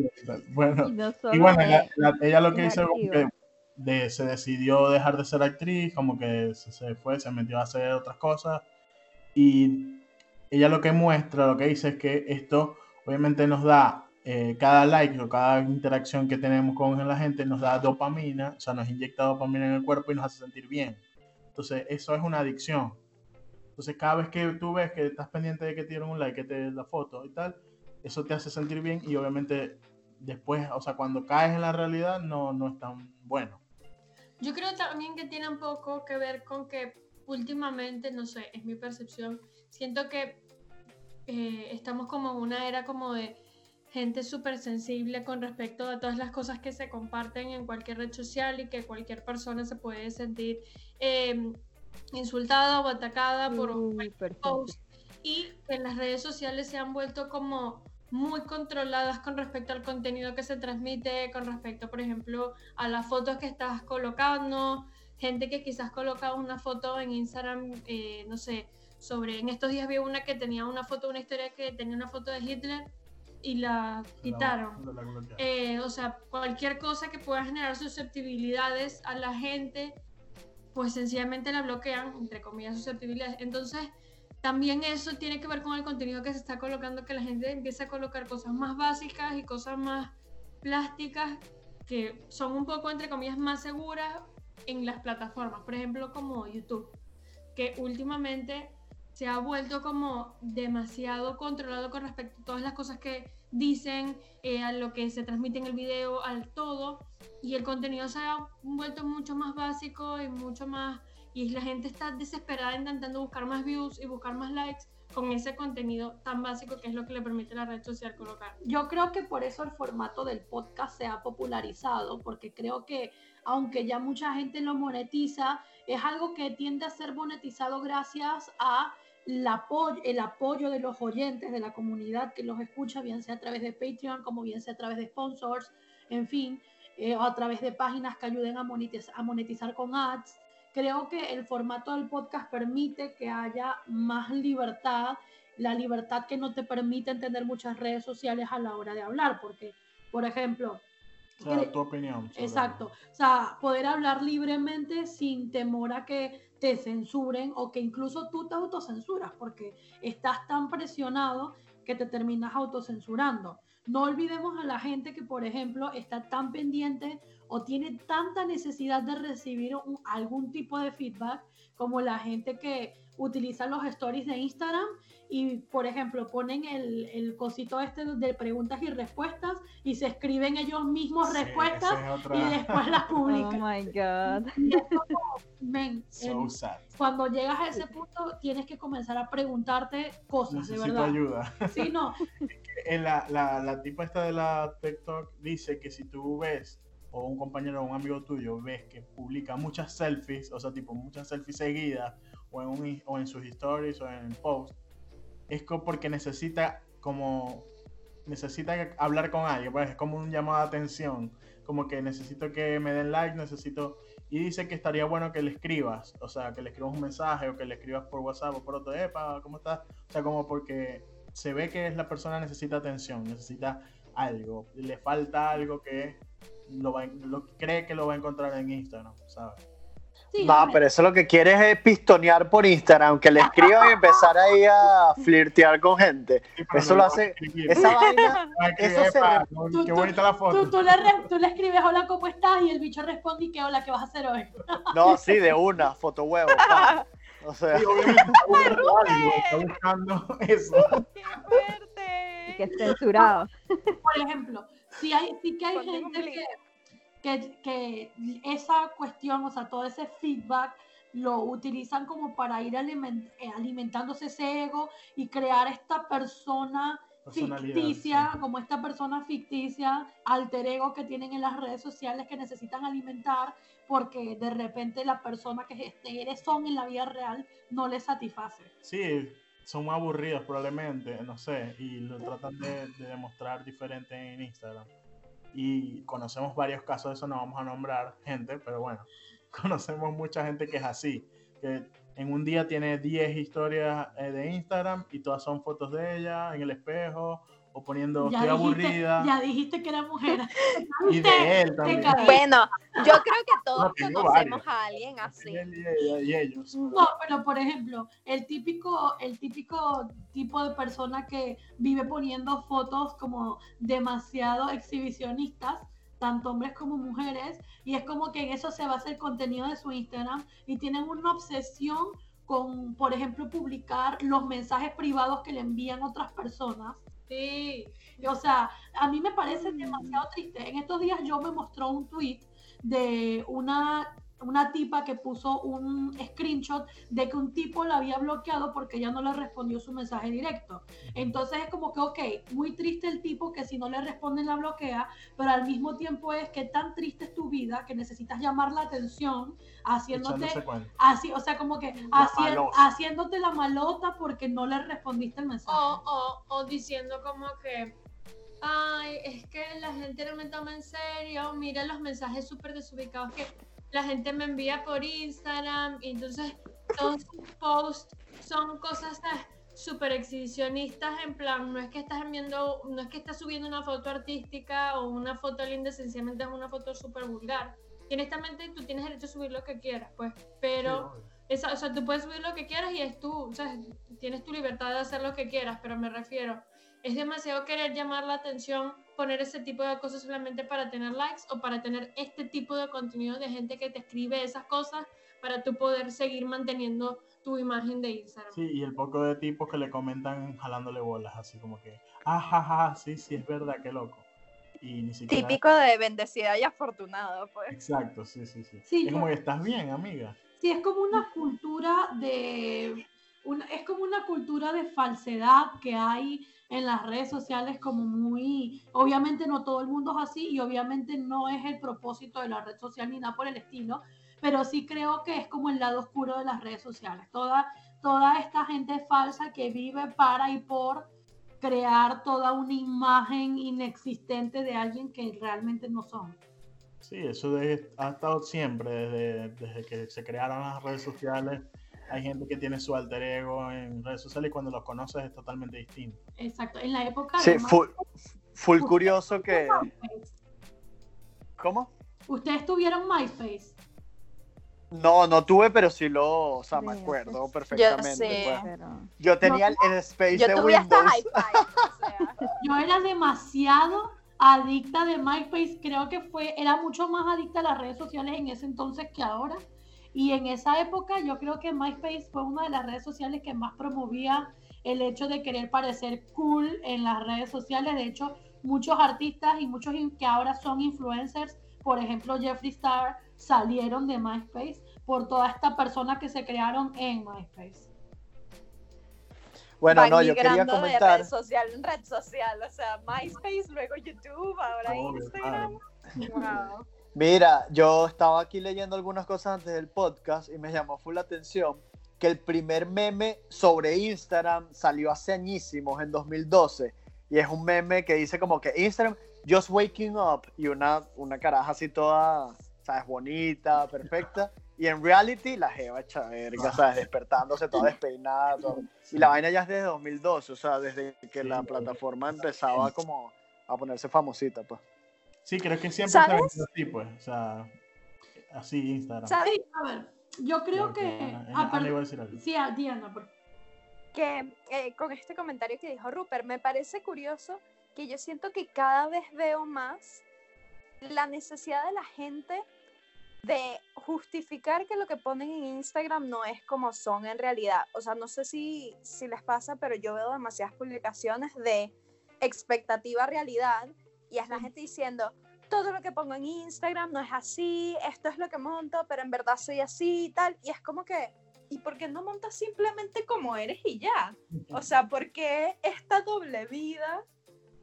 bueno, Y no solo Y bueno, la- ella lo que es hizo que de- se decidió dejar de ser actriz, como que se, se fue, se metió a hacer otras cosas. Y ella lo que muestra, lo que dice es que esto obviamente nos da, eh, cada like o cada interacción que tenemos con la gente nos da dopamina, o sea, nos inyecta dopamina en el cuerpo y nos hace sentir bien. Entonces, eso es una adicción. Entonces, cada vez que tú ves que estás pendiente de que te dieron un like, que te la foto y tal, eso te hace sentir bien y obviamente después, o sea, cuando caes en la realidad no, no es tan bueno. Yo creo también que tiene un poco que ver con que últimamente, no sé, es mi percepción, siento que eh, estamos como en una era como de gente súper sensible con respecto a todas las cosas que se comparten en cualquier red social y que cualquier persona se puede sentir eh, insultada o atacada por un Uy, post. Y que las redes sociales se han vuelto como muy controladas con respecto al contenido que se transmite, con respecto, por ejemplo, a las fotos que estás colocando, gente que quizás coloca una foto en Instagram, eh, no sé, sobre, en estos días vi una que tenía una foto, una historia que tenía una foto de Hitler y la quitaron. La- la- la- la- Eh, o sea, cualquier cosa que pueda generar susceptibilidades a la gente, pues sencillamente la bloquean, entre comillas, susceptibilidades. Entonces, también eso tiene que ver con el contenido que se está colocando, que la gente empieza a colocar cosas más básicas y cosas más plásticas que son un poco, entre comillas, más seguras en las plataformas, por ejemplo, como YouTube, que últimamente se ha vuelto como demasiado controlado con respecto a todas las cosas que dicen, eh, a lo que se transmite en el video, al todo, y el contenido se ha vuelto mucho más básico y mucho más, y la gente está desesperada intentando buscar más views y buscar más likes con ese contenido tan básico que es lo que le permite la red social colocar. Yo creo que por eso el formato del podcast se ha popularizado, porque creo que aunque ya mucha gente lo monetiza, es algo que tiende a ser monetizado gracias a el apoyo, el apoyo de los oyentes de la comunidad que los escucha, bien sea a través de Patreon, como bien sea a través de sponsors, en fin, eh, o a través de páginas que ayuden a monetizar, a monetizar con ads. Creo que el formato del podcast permite que haya más libertad, la libertad que no te permite entender muchas redes sociales a la hora de hablar, porque, por ejemplo, O sea, tu opinión. sobre- Exacto. O sea, poder hablar libremente sin temor a que te censuren o que incluso tú te autocensuras porque estás tan presionado que te terminas autocensurando. No olvidemos a la gente que, por ejemplo, está tan pendiente o tiene tanta necesidad de recibir algún tipo de feedback como la gente que utiliza los stories de Instagram y, por ejemplo, ponen el, el cosito este de preguntas y respuestas y se escriben ellos mismos Sí, respuestas es y después las Oh publican. my God. Y es como, men, So sad. cuando llegas a ese punto tienes que comenzar a preguntarte cosas, de Necesito verdad. ayuda. Sí, no, En la, la, la tipa esta de la TikTok dice que si tú ves, o un compañero o un amigo tuyo ves que publica muchas selfies, o sea, tipo muchas selfies seguidas, o en, un, o en sus stories o en posts, es co- porque necesita como necesita hablar con alguien, pues es como un llamado de atención, como que necesito que me den like, necesito y dice que estaría bueno que le escribas, o sea, que le escribas un mensaje o que le escribas por WhatsApp o por otro, epa, ¿cómo estás? O sea, como porque se ve que la persona necesita atención, necesita algo, le falta algo que lo, va, lo cree que lo va a encontrar en Instagram, ¿sabes? Sí, No, hombre, pero eso lo que quieres es pistonear por Instagram, que le escriban y empezar ahí a flirtear con gente. Eso lo hace-. Esa vaina, eso se Tú- qué bonita la foto. tú, tú le re- tú le escribes hola, ¿cómo estás? Y el bicho responde y que hola, ¿qué vas a hacer hoy? no, sí, de una, foto huevo. pa. O sea, Sí, obviamente está buscando eso. ¡Qué fuerte! Que censurado. Por ejemplo, si hay, sí que hay gente que, que, que esa cuestión, o sea, todo ese feedback lo utilizan como para ir aliment- eh, alimentándose ese ego y crear esta persona ficticia, sí. como esta persona ficticia, alter ego que tienen en las redes sociales que necesitan alimentar porque de repente la persona que eres son en la vida real no les satisface. Sí, son aburridos probablemente, no sé, y lo tratan de, de demostrar diferente en Instagram. Y conocemos varios casos de eso, no vamos a nombrar gente, pero bueno, conocemos mucha gente que es así, que en un día tiene 10 historias eh, de Instagram y todas son fotos de ella en el espejo o poniendo estoy aburrida ya dijiste que era mujer. y de él también. Bueno, yo creo que todos No, conocemos varios. a alguien así. Él y, ella y ellos. No, pero por ejemplo, el típico, el típico tipo de persona que vive poniendo fotos como demasiado exhibicionistas, tanto hombres como mujeres, y es como que en eso se basa el contenido de su Instagram y tienen una obsesión con, por ejemplo, publicar los mensajes privados que le envían otras personas. Sí, O sea, a mí me parece demasiado triste. En estos días yo me mostró un tweet de una, una tipa que puso un screenshot de que un tipo la había bloqueado porque ya no le respondió su mensaje directo. Entonces es como que, ok, muy triste el tipo que si no le responden la bloquea, pero al mismo tiempo es que tan triste es tu vida que necesitas llamar la atención haciéndote así, o sea, como que haci- haciéndote la malota porque no le respondiste el mensaje. o, o, o diciendo como que, ay, es que la gente no me toma en serio, mira los mensajes súper desubicados que la gente me envía por Instagram, y entonces todos sus posts son cosas súper exhibicionistas, en plan, no es que estás enviando, no es que estás subiendo una foto artística o una foto linda, sencillamente es una foto súper vulgar. Y honestamente tú tienes derecho a subir lo que quieras, pues, pero... Esa- o sea, tú puedes subir lo que quieras y es tú, o sea, tienes tu libertad de hacer lo que quieras, pero me refiero, es demasiado querer llamar la atención, poner ese tipo de cosas solamente para tener likes o para tener este tipo de contenido de gente que te escribe esas cosas para tú poder seguir manteniendo tu imagen de Instagram. Sí, y el poco de tipos que le comentan jalándole bolas, así como que, ajaja, sí, sí, es verdad, qué loco. Y ni siquiera... Típico de bendecida y afortunado, pues. Exacto, sí, sí, sí. Sí, es yo- como que estás bien, amiga. Sí, es como una cultura de, una- es como una cultura de falsedad que hay en las redes sociales como muy, obviamente no todo el mundo es así y obviamente no es el propósito de la red social ni nada por el estilo, pero sí creo que es como el lado oscuro de las redes sociales. Toda, toda esta gente falsa que vive para y por crear toda una imagen inexistente de alguien que realmente no son. Sí, eso de- ha estado siempre, desde, desde que se crearon las redes sociales. Hay gente que tiene su alter ego en redes sociales y cuando los conoces es totalmente distinto. Exacto, en la época Sí, de full, full curioso que... ¿Cómo? Ustedes tuvieron MySpace. No, no tuve, pero sí lo, o sea, me Sí, acuerdo sí. perfectamente. sé. pues. Pero... Yo tenía el, el space Yo de tuve hasta Windows. hi-fi, o sea. Yo era demasiado adicta de MySpace, creo que fue, era mucho más adicta a las redes sociales en ese entonces que ahora. Y en esa época yo creo que MySpace fue una de las redes sociales que más promovía el hecho de querer parecer cool en las redes sociales. De hecho, muchos artistas y muchos que ahora son influencers, por ejemplo Jeffree Star, salieron de MySpace por toda esta persona que se crearon en MySpace. Bueno, Van no, yo quería migrando de comentar. red social en red social, o sea, MySpace, luego YouTube, ahora Obvio, Instagram. Wow. Mira, yo estaba aquí leyendo algunas cosas antes del podcast y me llamó full la atención que el primer meme sobre Instagram salió hace añísimos, en 2012. Y es un meme que dice como que Instagram, just waking up. Y una, una caraja así toda, ¿sabes? Bonita, perfecta. Y en reality, la jeva hecha verga, ¿sabes? Despertándose toda despeinada. todo. Y la vaina ya es desde 2012, o sea, desde que la plataforma empezaba como a ponerse famosita, pues. Sí, creo que siempre ¿Sabes? se así, pues. O sea, así Instagram. ¿Sabes Sí, a ver, yo creo Creo que... Ana- Ana iba a decir algo. Sí, a Diana, por que eh, con este comentario que dijo Rupert, me parece curioso que yo siento que cada vez veo más la necesidad de la gente de justificar que lo que ponen en Instagram no es como son en realidad. O sea, no sé si, si les pasa, pero yo veo demasiadas publicaciones de expectativa realidad y es la gente diciendo, todo lo que pongo en Instagram no es así, esto es lo que monto, pero en verdad soy así y tal. Y es como que, ¿y por qué no montas simplemente como eres y ya? O sea, ¿por qué esta doble vida?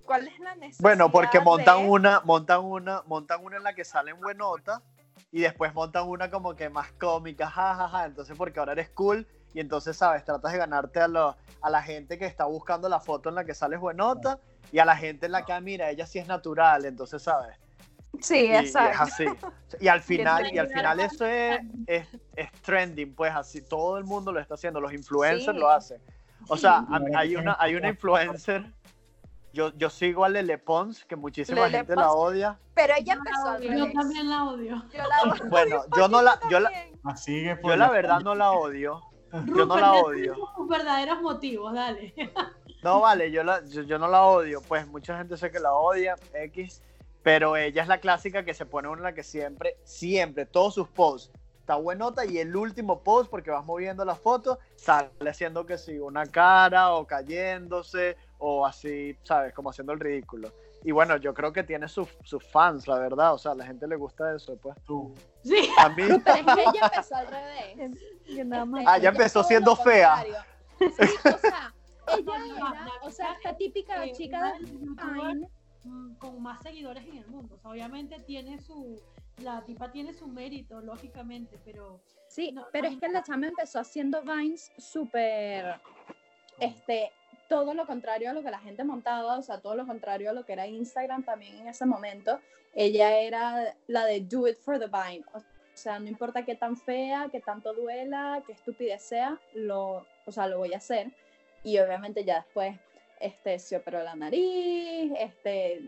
¿Cuál es la necesidad? Bueno, porque montan de- una, montan una, montan una en la que salen buenota y después montan una como que más cómica, jajaja. Entonces, porque ahora eres cool y entonces, sabes, tratas de ganarte a, lo- a la gente que está buscando la foto en la que sales buenota y a la gente en la que, ah, mira, ella sí es natural, entonces, sabes. Sí, Y, y es exacto. así. Y al final, y al trending. final eso es, es, es trending, pues así todo el mundo lo está haciendo, los influencers Sí. lo hacen. O Sí. sea, verdad hay una, hay una influencer, yo, yo sigo a Lele Pons, que muchísima Lele gente la odia. Pero ella empezó odio. Yo también la odio. Yo la Bueno, yo no la, yo la. Así que por yo la verdad no la odio. Yo no la odio. tus verdaderos motivos, dale. No, vale, yo, la, yo, yo no la odio. Pues mucha gente sé que la odia, X. Pero ella es la clásica que se pone una que siempre, siempre, todos sus posts. Está buenota y el último post, porque vas moviendo la foto, sale haciendo que sí, una cara o cayéndose o así, ¿sabes? Como haciendo el ridículo. Y bueno, yo creo que tiene sus, sus fans, la verdad. O sea, a la gente le gusta eso, pues. tú. Sí, A mí, Pero es que ella empezó al revés. Yo nada más. Ah, ya empezó siendo fea. Sí, o sea, ella era, o sea, esta es típica chica de con más seguidores en el mundo. O sea, obviamente tiene su, la tipa tiene su mérito, lógicamente, pero Sí, No, pero a es que la chama empezó haciendo Vines súper, este, todo lo contrario a lo que la gente montaba, o sea, todo lo contrario a lo que era Instagram también en ese momento. Ella era la de do it for the Vine. O sea, no importa qué tan fea, qué tanto duela, qué estupidez sea, lo, o sea, lo voy a hacer. Y obviamente ya después este, se operó la nariz, este,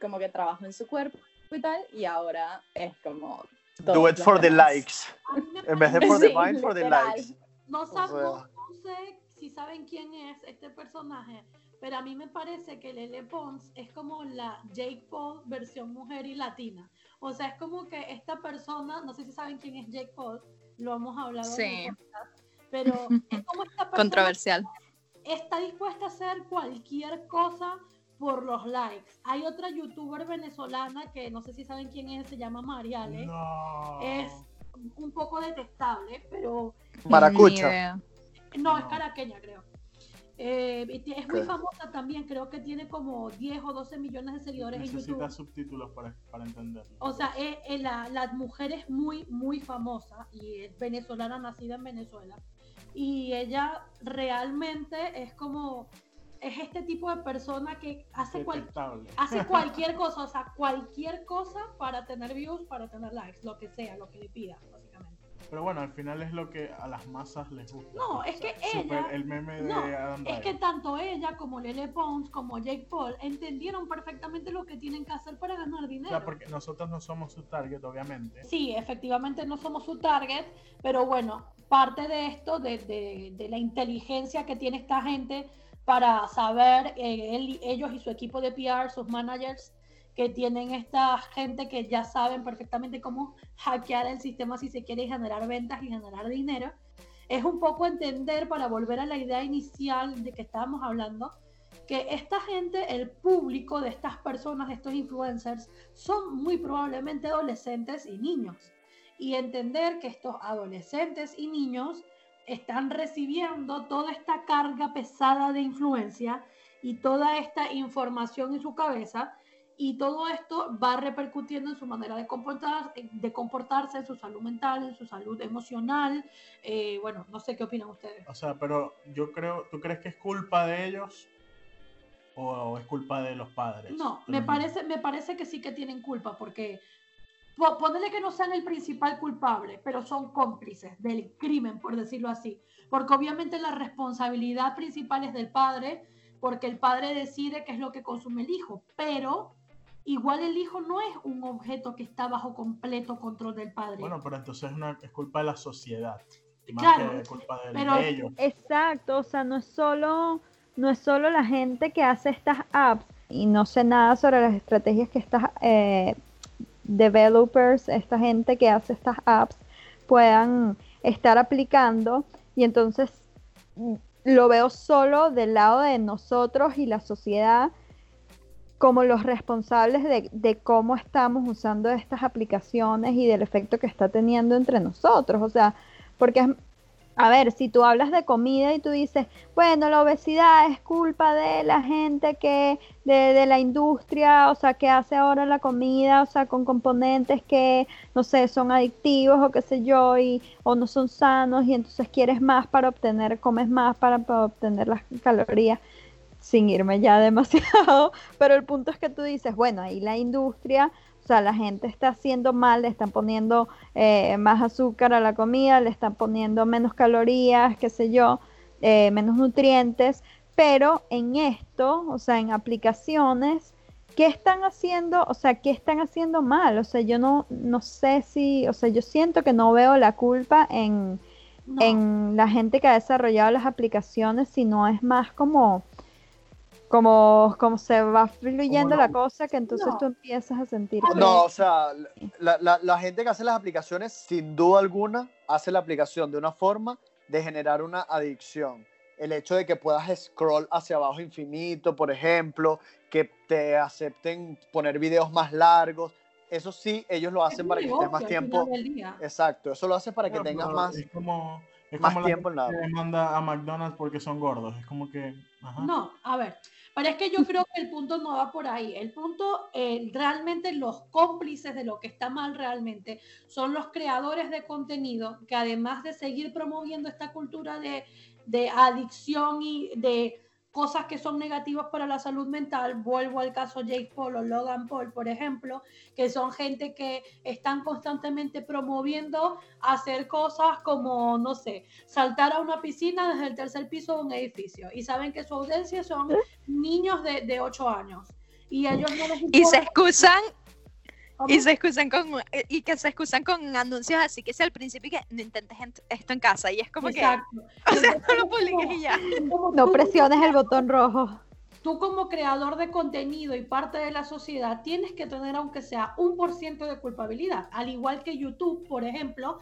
como que trabajó en su cuerpo y tal, y ahora es como... do it for the demás. likes. mí me En vez de for the Sí, vine, for the likes. no, sab- sea- no- no sé si saben quién es este personaje, pero a mí me parece que Lele Pons es como la Jake Paul versión mujer y latina. O sea, es como que esta persona, no sé si saben quién es Jake Paul, lo hemos hablado Sí. podcast, pero es como esta persona Controversial. está dispuesta a hacer cualquier cosa por los likes. Hay otra youtuber venezolana que no sé si saben quién es, se llama Mariale. No. Es un poco detestable, pero Maracucha. No, es caraqueña, creo. Eh, es muy famosa también, creo que tiene como 10 o 12 millones de seguidores en YouTube. Necesita subtítulos para, para entenderlo. O sea, es- es la, la mujer es muy, muy famosa y es venezolana, nacida en Venezuela. Y ella realmente es como, es este tipo de persona que hace, cual- hace cualquier cosa, o sea, cualquier cosa para tener views, para tener likes, lo que sea, lo que le pida, básicamente. Pero bueno, al final es lo que a las masas les gusta. No, es que super ella- el meme de no, Adam Es que tanto ella como Lele Pons, como Jake Paul, entendieron perfectamente lo que tienen que hacer para ganar O dinero. sea, porque nosotros no somos su target, obviamente. Sí, efectivamente no somos su target, pero bueno, parte de esto, de, de- de la inteligencia que tiene esta gente para saber, eh, él ellos y su equipo de PR, sus managers, que tienen esta gente que ya saben perfectamente cómo hackear el sistema si se quiere generar ventas y generar dinero, es un poco entender, para volver a la idea inicial de que estábamos hablando, que esta gente, el público de estas personas, de estos influencers, son muy probablemente adolescentes y niños. Y entender que estos adolescentes y niños están recibiendo toda esta carga pesada de influencia y toda esta información en su cabeza y todo esto va repercutiendo en su manera de, comportar, de comportarse, en su salud mental, en su salud emocional. Eh, bueno, no sé qué opinan ustedes. O sea, pero yo creo, ¿tú crees que es culpa de ellos o, o es culpa de los padres? No, me parece, me parece que sí que tienen culpa, porque po- ponerle que no sean el principal culpable, pero son cómplices del crimen, por decirlo así. Porque obviamente la responsabilidad principal es del padre, porque el padre decide qué es lo que consume el hijo, pero igual el hijo no es un objeto que está bajo completo control del padre. Bueno, pero entonces es, una, es culpa de la sociedad. Más Claro, que culpa de, pero- de ellos. Exacto, o sea, no es solo, no es solo la gente que hace estas apps y no sé nada sobre las estrategias que estas eh, developers, esta gente que hace estas apps puedan estar aplicando y entonces mm, lo veo solo del lado de nosotros y la sociedad como los responsables de, de cómo estamos usando estas aplicaciones y del efecto que está teniendo entre nosotros. O sea, porque a ver, si tú hablas de comida y tú dices, bueno, la obesidad es culpa de la gente que, de, de la industria, o sea, que hace ahora la comida, o sea, con componentes que, no sé, son adictivos o qué sé yo, y, o no son sanos, y entonces quieres más para obtener, comes más para, para obtener las calorías, sin irme ya demasiado, pero el punto es que tú dices, bueno, ahí la industria, o sea, la gente está haciendo mal, le están poniendo eh, más azúcar a la comida, le están poniendo menos calorías, qué sé yo, eh, menos nutrientes, pero en esto, o sea, en aplicaciones, ¿qué están haciendo? O sea, ¿qué están haciendo mal? O sea, yo no, no sé si, o sea, yo siento que no veo la culpa en, No. en la gente que ha desarrollado las aplicaciones, sino es más como, como, como se va fluyendo no- la cosa, que entonces No. tú empiezas a sentir que-. No, o sea, la, la- la gente que hace las aplicaciones, sin duda alguna, hace la aplicación de una forma de generar una adicción. El hecho de que puedas scroll hacia abajo infinito, por ejemplo, que te acepten poner videos más largos, eso sí, ellos lo Es hacen un para que estés más tiempo. final del día. Exacto, eso lo hace para que Bueno, tengas más. Es como, es más como la tiempo en la gente que demanda a McDonald's porque son gordos. Es como que. Ajá. No, a ver, pero es que yo creo que el punto no va por ahí. El punto, eh, realmente los cómplices de lo que está mal realmente son los creadores de contenido que además de seguir promoviendo esta cultura de, de adicción y de cosas que son negativas para la salud mental, vuelvo al caso Jake Paul o Logan Paul, por ejemplo, que son gente que están constantemente promoviendo hacer cosas como, no sé, saltar a una piscina desde el tercer piso de un edificio. Y saben que su audiencia son niños de, de 8 años. Y ellos no les Y se excusan, cómo- y se excusan con, y que se excusan con anuncios así que sea al principio que no intentes en- esto en casa y es como Exacto. que, o sea, no lo es publiques y ya. No presiones el botón rojo. tú como creador de contenido y parte de la sociedad tienes que tener aunque sea un por ciento de culpabilidad, al igual que YouTube, por ejemplo,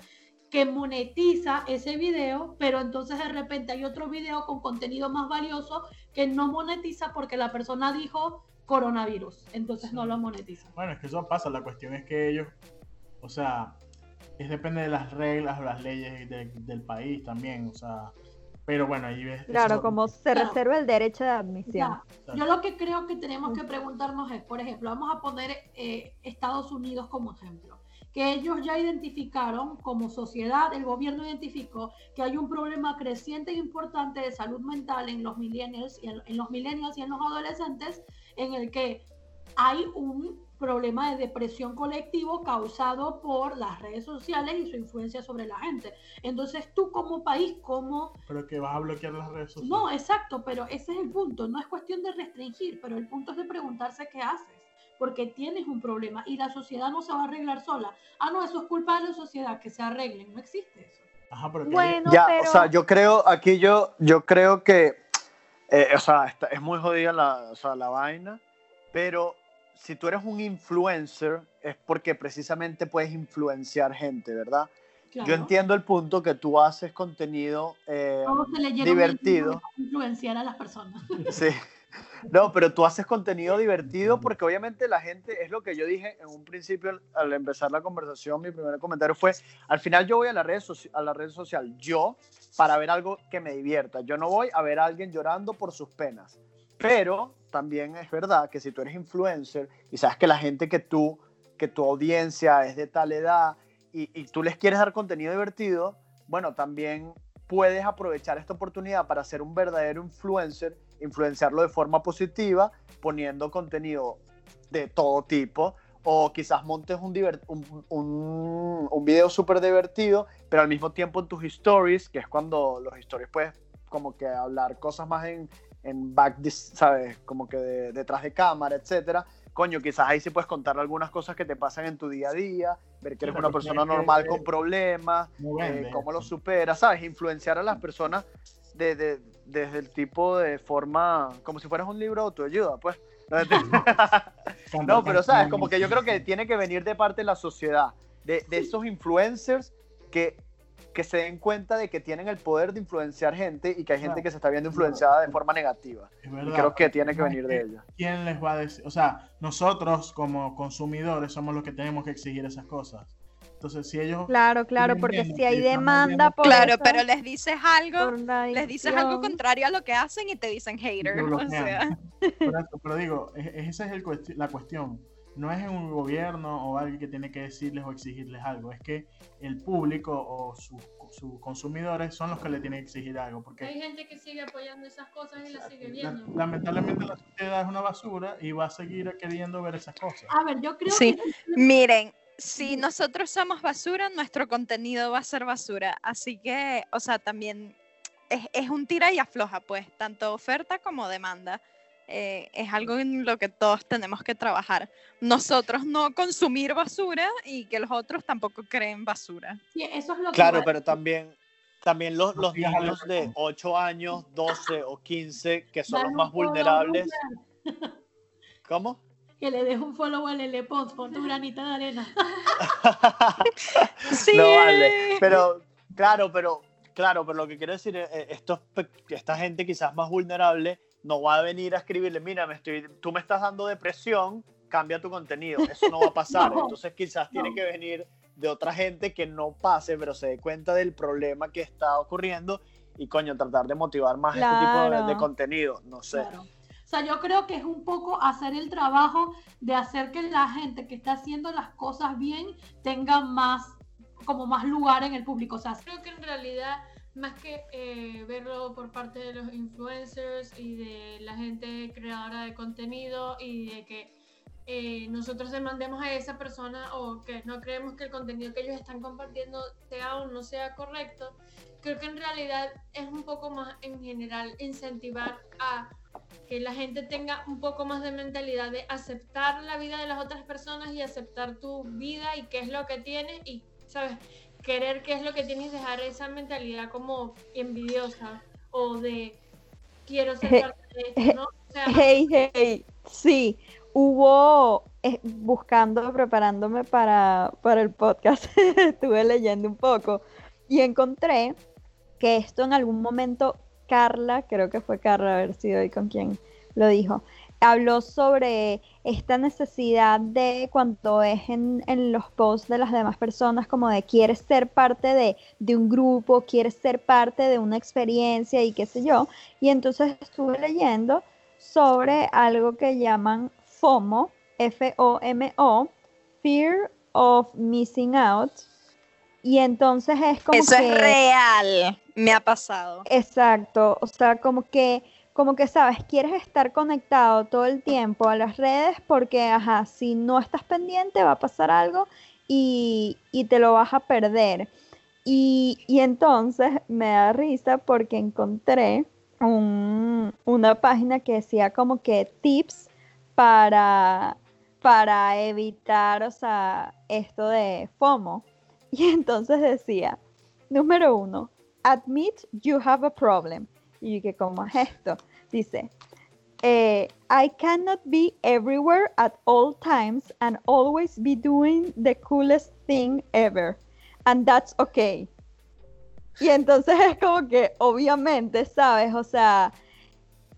que monetiza ese video, pero entonces de repente hay otro video con contenido más valioso que no monetiza porque la persona dijo coronavirus, entonces no lo monetiza. Bueno, es que eso pasa. La cuestión es que ellos. O sea. Es depende de las reglas o las leyes de- del país también. O sea. Pero bueno, ahí ves. Claro, eso- como se Claro. reserva el derecho de admisión. Ya, Yo lo que creo que tenemos que preguntarnos es, por ejemplo, vamos a poner eh, Estados Unidos como ejemplo, que ellos ya identificaron como sociedad, el gobierno identificó que hay un problema creciente e importante de salud mental en los millennials y en, en los millennials y en los adolescentes, en el que hay un problema de depresión colectivo causado por las redes sociales y su influencia sobre la gente. Entonces, tú como país, como Pero que vas a bloquear las redes sociales. no, exacto, pero ese es el punto. No es cuestión de restringir, pero el punto es de preguntarse qué haces, porque tienes un problema y la sociedad no se va a arreglar sola. Ah, no, eso es culpa de la sociedad, que se arreglen. No existe eso. Ajá, pero que Bueno, ya, pero o sea, yo creo, aquí yo, yo creo que, eh, o sea, está- es muy jodida la, o sea, la vaina, pero si tú eres un influencer es porque precisamente puedes influenciar gente, ¿verdad? Claro. Yo entiendo el punto que tú haces contenido eh, Todos se divertido. influenciar a las personas. Sí. No, pero tú haces contenido divertido porque obviamente la gente, es lo que yo dije en un principio al- empezar la conversación, mi primer comentario fue, al final yo voy a la red, a la red social, yo, para ver algo que me divierta. Yo no voy a ver a alguien llorando por sus penas. Pero también es verdad que si tú eres influencer y sabes que la gente que tú, que tu audiencia es de tal edad y, y tú les quieres dar contenido divertido, bueno, también puedes aprovechar esta oportunidad para ser un verdadero influencer, influenciarlo de forma positiva, poniendo contenido de todo tipo, o quizás montes un, diver- un, un, un video súper divertido, pero al mismo tiempo en tus stories, que es cuando los stories puedes como que hablar cosas más en, en back, ¿sabes? Como que de- detrás de cámara, etcétera. Coño, quizás ahí sí puedes contar algunas cosas que te pasan en tu día a día, ver que eres una persona normal con problemas, eh, cómo lo superas, ¿sabes? Influenciar a las personas de, de- desde el tipo de forma, como si fueras un libro de autoayuda, pues. No, pero sabes, como que yo creo que tiene que venir de parte de la sociedad, de, de esos influencers que, que se den cuenta de que tienen el poder de influenciar gente y que hay gente que se está viendo influenciada de forma negativa. Es Y creo que tiene que venir de ella. ¿Quién les va a decir? O sea, nosotros como consumidores somos los que tenemos que exigir esas cosas. Entonces, si ellos... Claro, claro, porque si hay demanda por Claro, eso, pero les dices algo, les dices algo contrario a lo que hacen y te dicen hater. O sea, Por eso, pero digo, esa es el cuesti- la cuestión. No es un gobierno o alguien que tiene que decirles o exigirles algo. Es que el público o sus sus consumidores son los que le tienen que exigir algo. Porque Hay gente que sigue apoyando esas cosas y las sigue la- viendo. lamentablemente la sociedad es una basura y va a seguir queriendo ver esas cosas. A ver, yo creo Sí. que miren, si nosotros somos basura, nuestro contenido va a ser basura. Así que, o sea, también es, es un tira y afloja, pues, tanto oferta como demanda. Eh, es algo en lo que todos tenemos que trabajar. Nosotros no consumir basura y que los otros tampoco creen basura. sí, eso es lo que Claro, a pero también, también los, los niños de 8 años, 12 o 15, que son los más vulnerables. ¿Cómo? Que le dejo un follow a Lele Pons, pon tu granita de arena. Sí. No vale. Pero, claro, pero, claro, pero lo que quiero decir es, eh, estos, esta gente quizás más vulnerable no va a venir a escribirle, mira, me estoy, tú me estás dando depresión, cambia tu contenido. Eso no va a pasar. No, Entonces quizás tiene no. que venir de otra gente que no pase, pero se dé cuenta del problema que está ocurriendo y coño, tratar de motivar más este tipo de- de, Claro. contenido. No sé. Claro. Sea, yo creo que es un poco hacer el trabajo de hacer que la gente que está haciendo las cosas bien tenga más, como más lugar en el público. O sea, Creo que en realidad, más que eh, verlo por parte de los influencers y de la gente creadora de contenido y de que eh, nosotros demandemos a esa persona o que no creemos que el contenido que ellos están compartiendo sea o no sea correcto, creo que en realidad es un poco más en general incentivar a que la gente tenga un poco más de mentalidad de aceptar la vida de las otras personas y aceptar tu vida y qué es lo que tienes y, ¿sabes? Querer qué es lo que tienes y dejar esa mentalidad como envidiosa o de quiero ser parte de esto, ¿no? O sea, Hey, hey, sí, hubo, eh, buscando, preparándome para, para el podcast, estuve leyendo un poco y encontré que esto en algún momento, Carla, creo que fue Carla, a ver si doy con quién lo dijo, habló sobre esta necesidad de cuando es en, en los posts de las demás personas, como de quieres ser parte de, de un grupo, quieres ser parte de una experiencia y qué sé yo. Y entonces estuve leyendo sobre algo que llaman FOMO, F-O-M-O, Fear of Missing Out. Y entonces es como Eso que... es real, me ha pasado. Exacto, o sea, como que, como que sabes, quieres estar conectado todo el tiempo a las redes porque, ajá, si no estás pendiente va a pasar algo y, y te lo vas a perder. Y, y entonces me da risa porque encontré un- una página que decía como que tips para, para evitar, o esto de FOMO. Y entonces decía, número uno, admit you have a problem. Y que, ¿cómo es esto? Dice, eh, I cannot be everywhere at all times and always be doing the coolest thing ever. And that's okay. Y entonces es como que, obviamente, ¿sabes? O sea,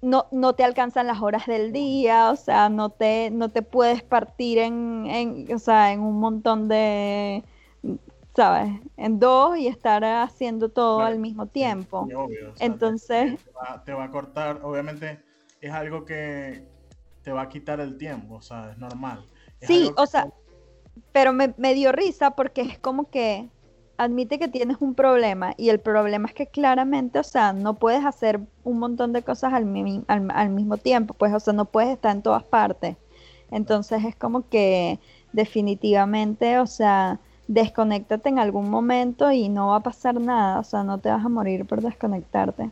no, no te alcanzan las horas del día, o sea, no te, no te puedes partir en, en, o sea, en un montón de, ¿sabes? En dos y estar haciendo todo al mismo tiempo. Sí, obvio, o sea, Entonces, te va, te va a cortar, obviamente es algo que te va a quitar el tiempo, o sea, es normal. Es Sí, o sea, pero me, me dio risa porque es como que admite que tienes un problema y el problema es que claramente, o sea, no puedes hacer un montón de cosas al, mi- al, al mismo tiempo, pues, o sea, no puedes estar en todas partes. Entonces es como que definitivamente, o sea, desconéctate en algún momento y no va a pasar nada, o sea, no te vas a morir por desconectarte.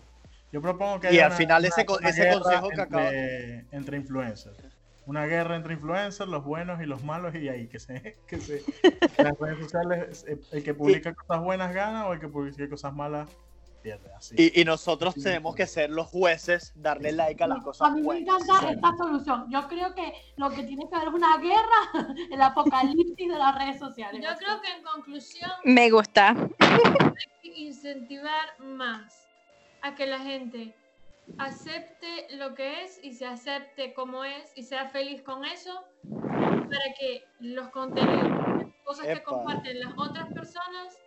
Yo propongo que Y haya al final ese ese consejo que acaba- entre, entre influencers. Una guerra entre influencers, los buenos y los malos, y ahí que se, que se que las redes sociales, eh, el que publica cosas buenas gana o el que publica cosas malas pierde. Así. Y, y nosotros Sí. tenemos que ser los jueces, darle like a las A cosas mí me buenas. encanta esta solución. Yo creo que lo que tiene que haber es una guerra, el apocalipsis de las redes sociales. Yo creo que en conclusión Me gusta. hay que incentivar más a que la gente acepte lo que es y se acepte como es y sea feliz con eso para que los contenidos, las cosas que Epa. comparten las otras personas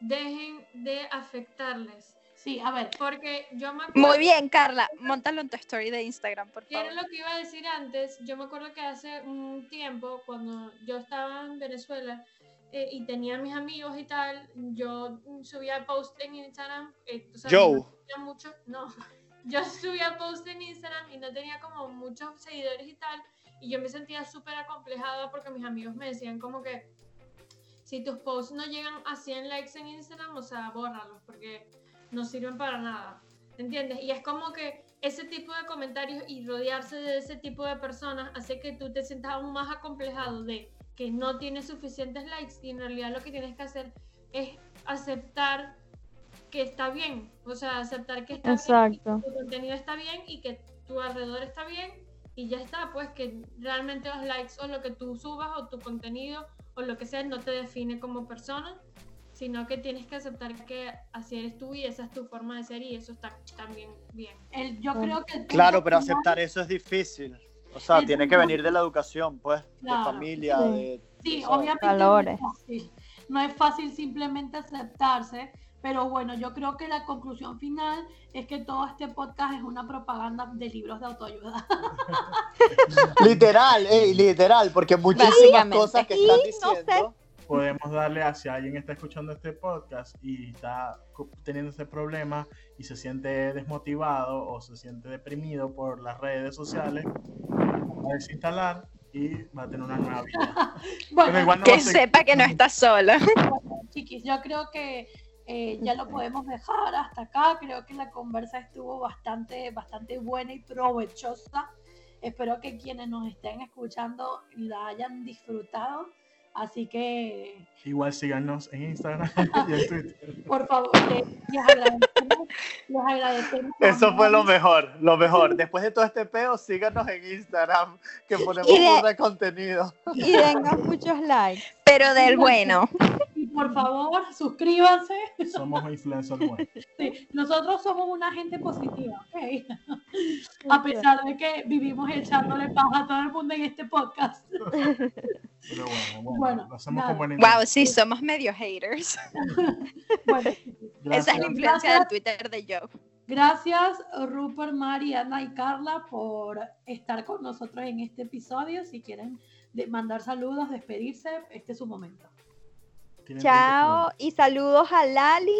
dejen de afectarles. Sí, a ver, Porque yo me acuerdo... Muy bien, Carla. Móntalo en tu story de Instagram, por Que era favor. lo que iba a decir antes. Yo me acuerdo que hace un tiempo, cuando yo estaba en Venezuela eh, y tenía mis amigos y tal, yo subía post en Instagram. eh, tú sabes, Joe. no mucho, no. Yo subía post en Instagram y no tenía como muchos seguidores y tal. Y yo me sentía súper acomplejada porque mis amigos me decían como que si tus posts no llegan a 100 likes en Instagram, o sea, bórralos porque no sirven para nada. ¿Entiendes? Y es como que ese tipo de comentarios y rodearse de ese tipo de personas hace que tú te sientas aún más acomplejado de que no tienes suficientes likes y en realidad lo que tienes que hacer es aceptar que está bien, o sea, aceptar que está bien, Exacto. que tu contenido está bien y que tu alrededor está bien y ya está, pues que realmente los likes o lo que tú subas o tu contenido o lo que sea no te define como persona, sino que tienes que aceptar que así eres tú y esa es tu forma de ser y eso está también bien. el, yo creo que... Claro, pero final- aceptar eso es difícil. O sea, tiene que venir de la educación, pues, Claro. de familia, Sí. de... Sí, obviamente Valores. no es fácil. No es fácil simplemente aceptarse, pero bueno, yo creo que la conclusión final es que todo este podcast es una propaganda de libros de autoayuda. Literal, ey, literal, porque muchísimas cosas que no sé. diciendo... Podemos darle a si alguien está escuchando este podcast y está teniendo ese problema y se siente desmotivado o se siente deprimido por las redes sociales, va a desinstalar y va a tener una nueva vida. Bueno, Pero igual no va Que sepa que no estás sola. chiquis, yo creo que eh, ya lo podemos dejar hasta acá. Creo que la conversa estuvo bastante, bastante buena y provechosa. Espero que quienes nos estén escuchando la hayan disfrutado. Así que, Igual síganos en Instagram y en Twitter. por favor, les, les agradecemos. Les agradecemos Eso fue lo mejor, lo mejor. Después de todo este peo, síganos en Instagram, que ponemos de- de contenido. Y dennos muchos likes. Pero del bueno. Por favor, suscríbanse. Somos influencers buenos. Sí, nosotros somos una gente positiva, ¿ok? A pesar de que vivimos echándole paja a todo el mundo en este podcast. Pero bueno, bueno, Bueno, lo hacemos nada. con buena Wow, sí, somos medio haters. Bueno, Esa es la influencia Gracias. del Twitter de Job. gracias Rupert, Mari, Ana y Carla por estar con nosotros en este episodio. Si quieren mandar saludos, despedirse, este es su momento. Tienen Chao y saludos a Lali,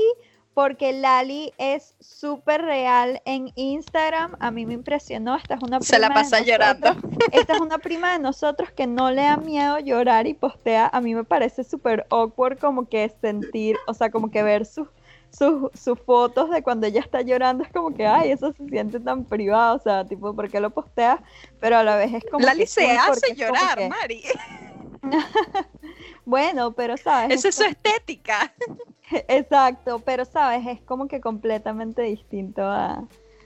porque Lali es súper real en Instagram. A mí me impresionó. Esta es una Se la prima de pasa llorando. nosotros. Esta es una prima de nosotros que no le da miedo llorar y postea. A mí me parece súper awkward como que sentir, o sea, como que ver sus sus sus fotos de cuando ella está llorando es como que, ay, eso se siente tan privado, o sea, tipo, ¿por qué lo posteas? Pero a la vez es como Lali que se hace llorar, que- Mari. Bueno, pero sabes, Esa es su estética. Exacto, pero sabes, es como que completamente distinto a...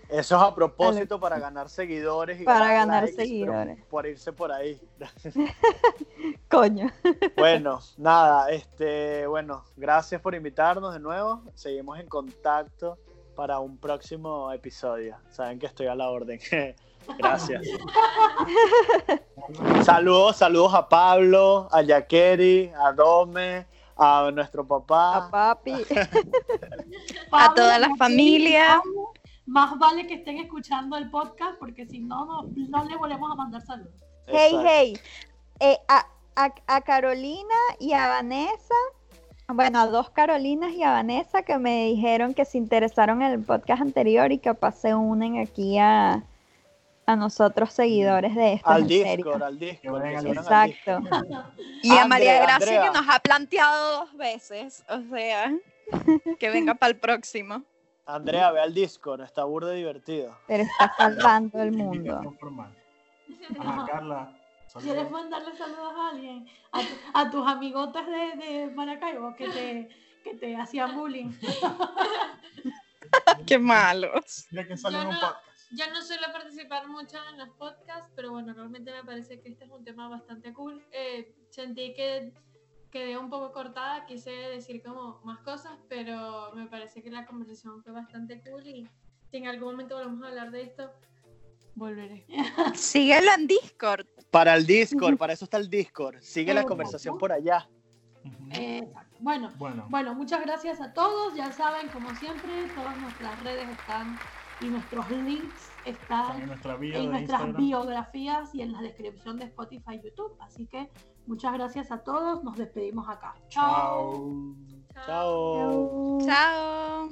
Eso es a propósito para ganar seguidores y Para ganar likes, seguidores. Por irse por ahí. Coño. Bueno, nada, este, bueno, gracias por invitarnos de nuevo. Seguimos en contacto para un próximo episodio. Saben que estoy a la orden. Gracias. Saludos, saludos a Pablo, a Yakeri, a Dome, a nuestro A papá. papi. A toda la familia. Más vale que estén escuchando el podcast porque si no, no, no le volvemos a mandar saludos. Hey, Exacto. hey. Eh, a, a- a Carolina y a Vanessa, bueno, a dos Carolinas y a Vanessa que me dijeron que se interesaron en el podcast anterior y capaz se unen aquí a, a nosotros seguidores de esto. Al. Discord, al Discord. al Exacto. Y a María Gracia Andrea. que nos ha planteado dos veces. O sea, que venga para el próximo. Andrea, ve al Discord, está burda divertido. Pero está salvando el mundo. Ajá, Carla. ¿Quieres mandarle saludos a alguien? A, tu- a tus amigotas de, de Maracaibo que te, que te hacían bullying. Qué malos. Mira que sale en Yo un podcast. Yo no suelo participar mucho en los podcasts, pero bueno, realmente me parece que este es un tema bastante cool. Eh, sentí que quedé un poco cortada, quise decir como más cosas, pero me parece que la conversación fue bastante cool y si en algún momento volvemos a hablar de esto, volveré. Síguelo en Discord. Para el Discord, para eso está el Discord. Sigue la conversación por allá. Exacto. Bueno, Bueno, bueno, muchas gracias a todos. Ya saben, como siempre, todas nuestras redes están y nuestros links están en están nuestra bio en de nuestras Instagram. biografías y en la descripción de Spotify y YouTube. Así que muchas gracias a todos. Nos despedimos acá. Chao. Chao. Chao.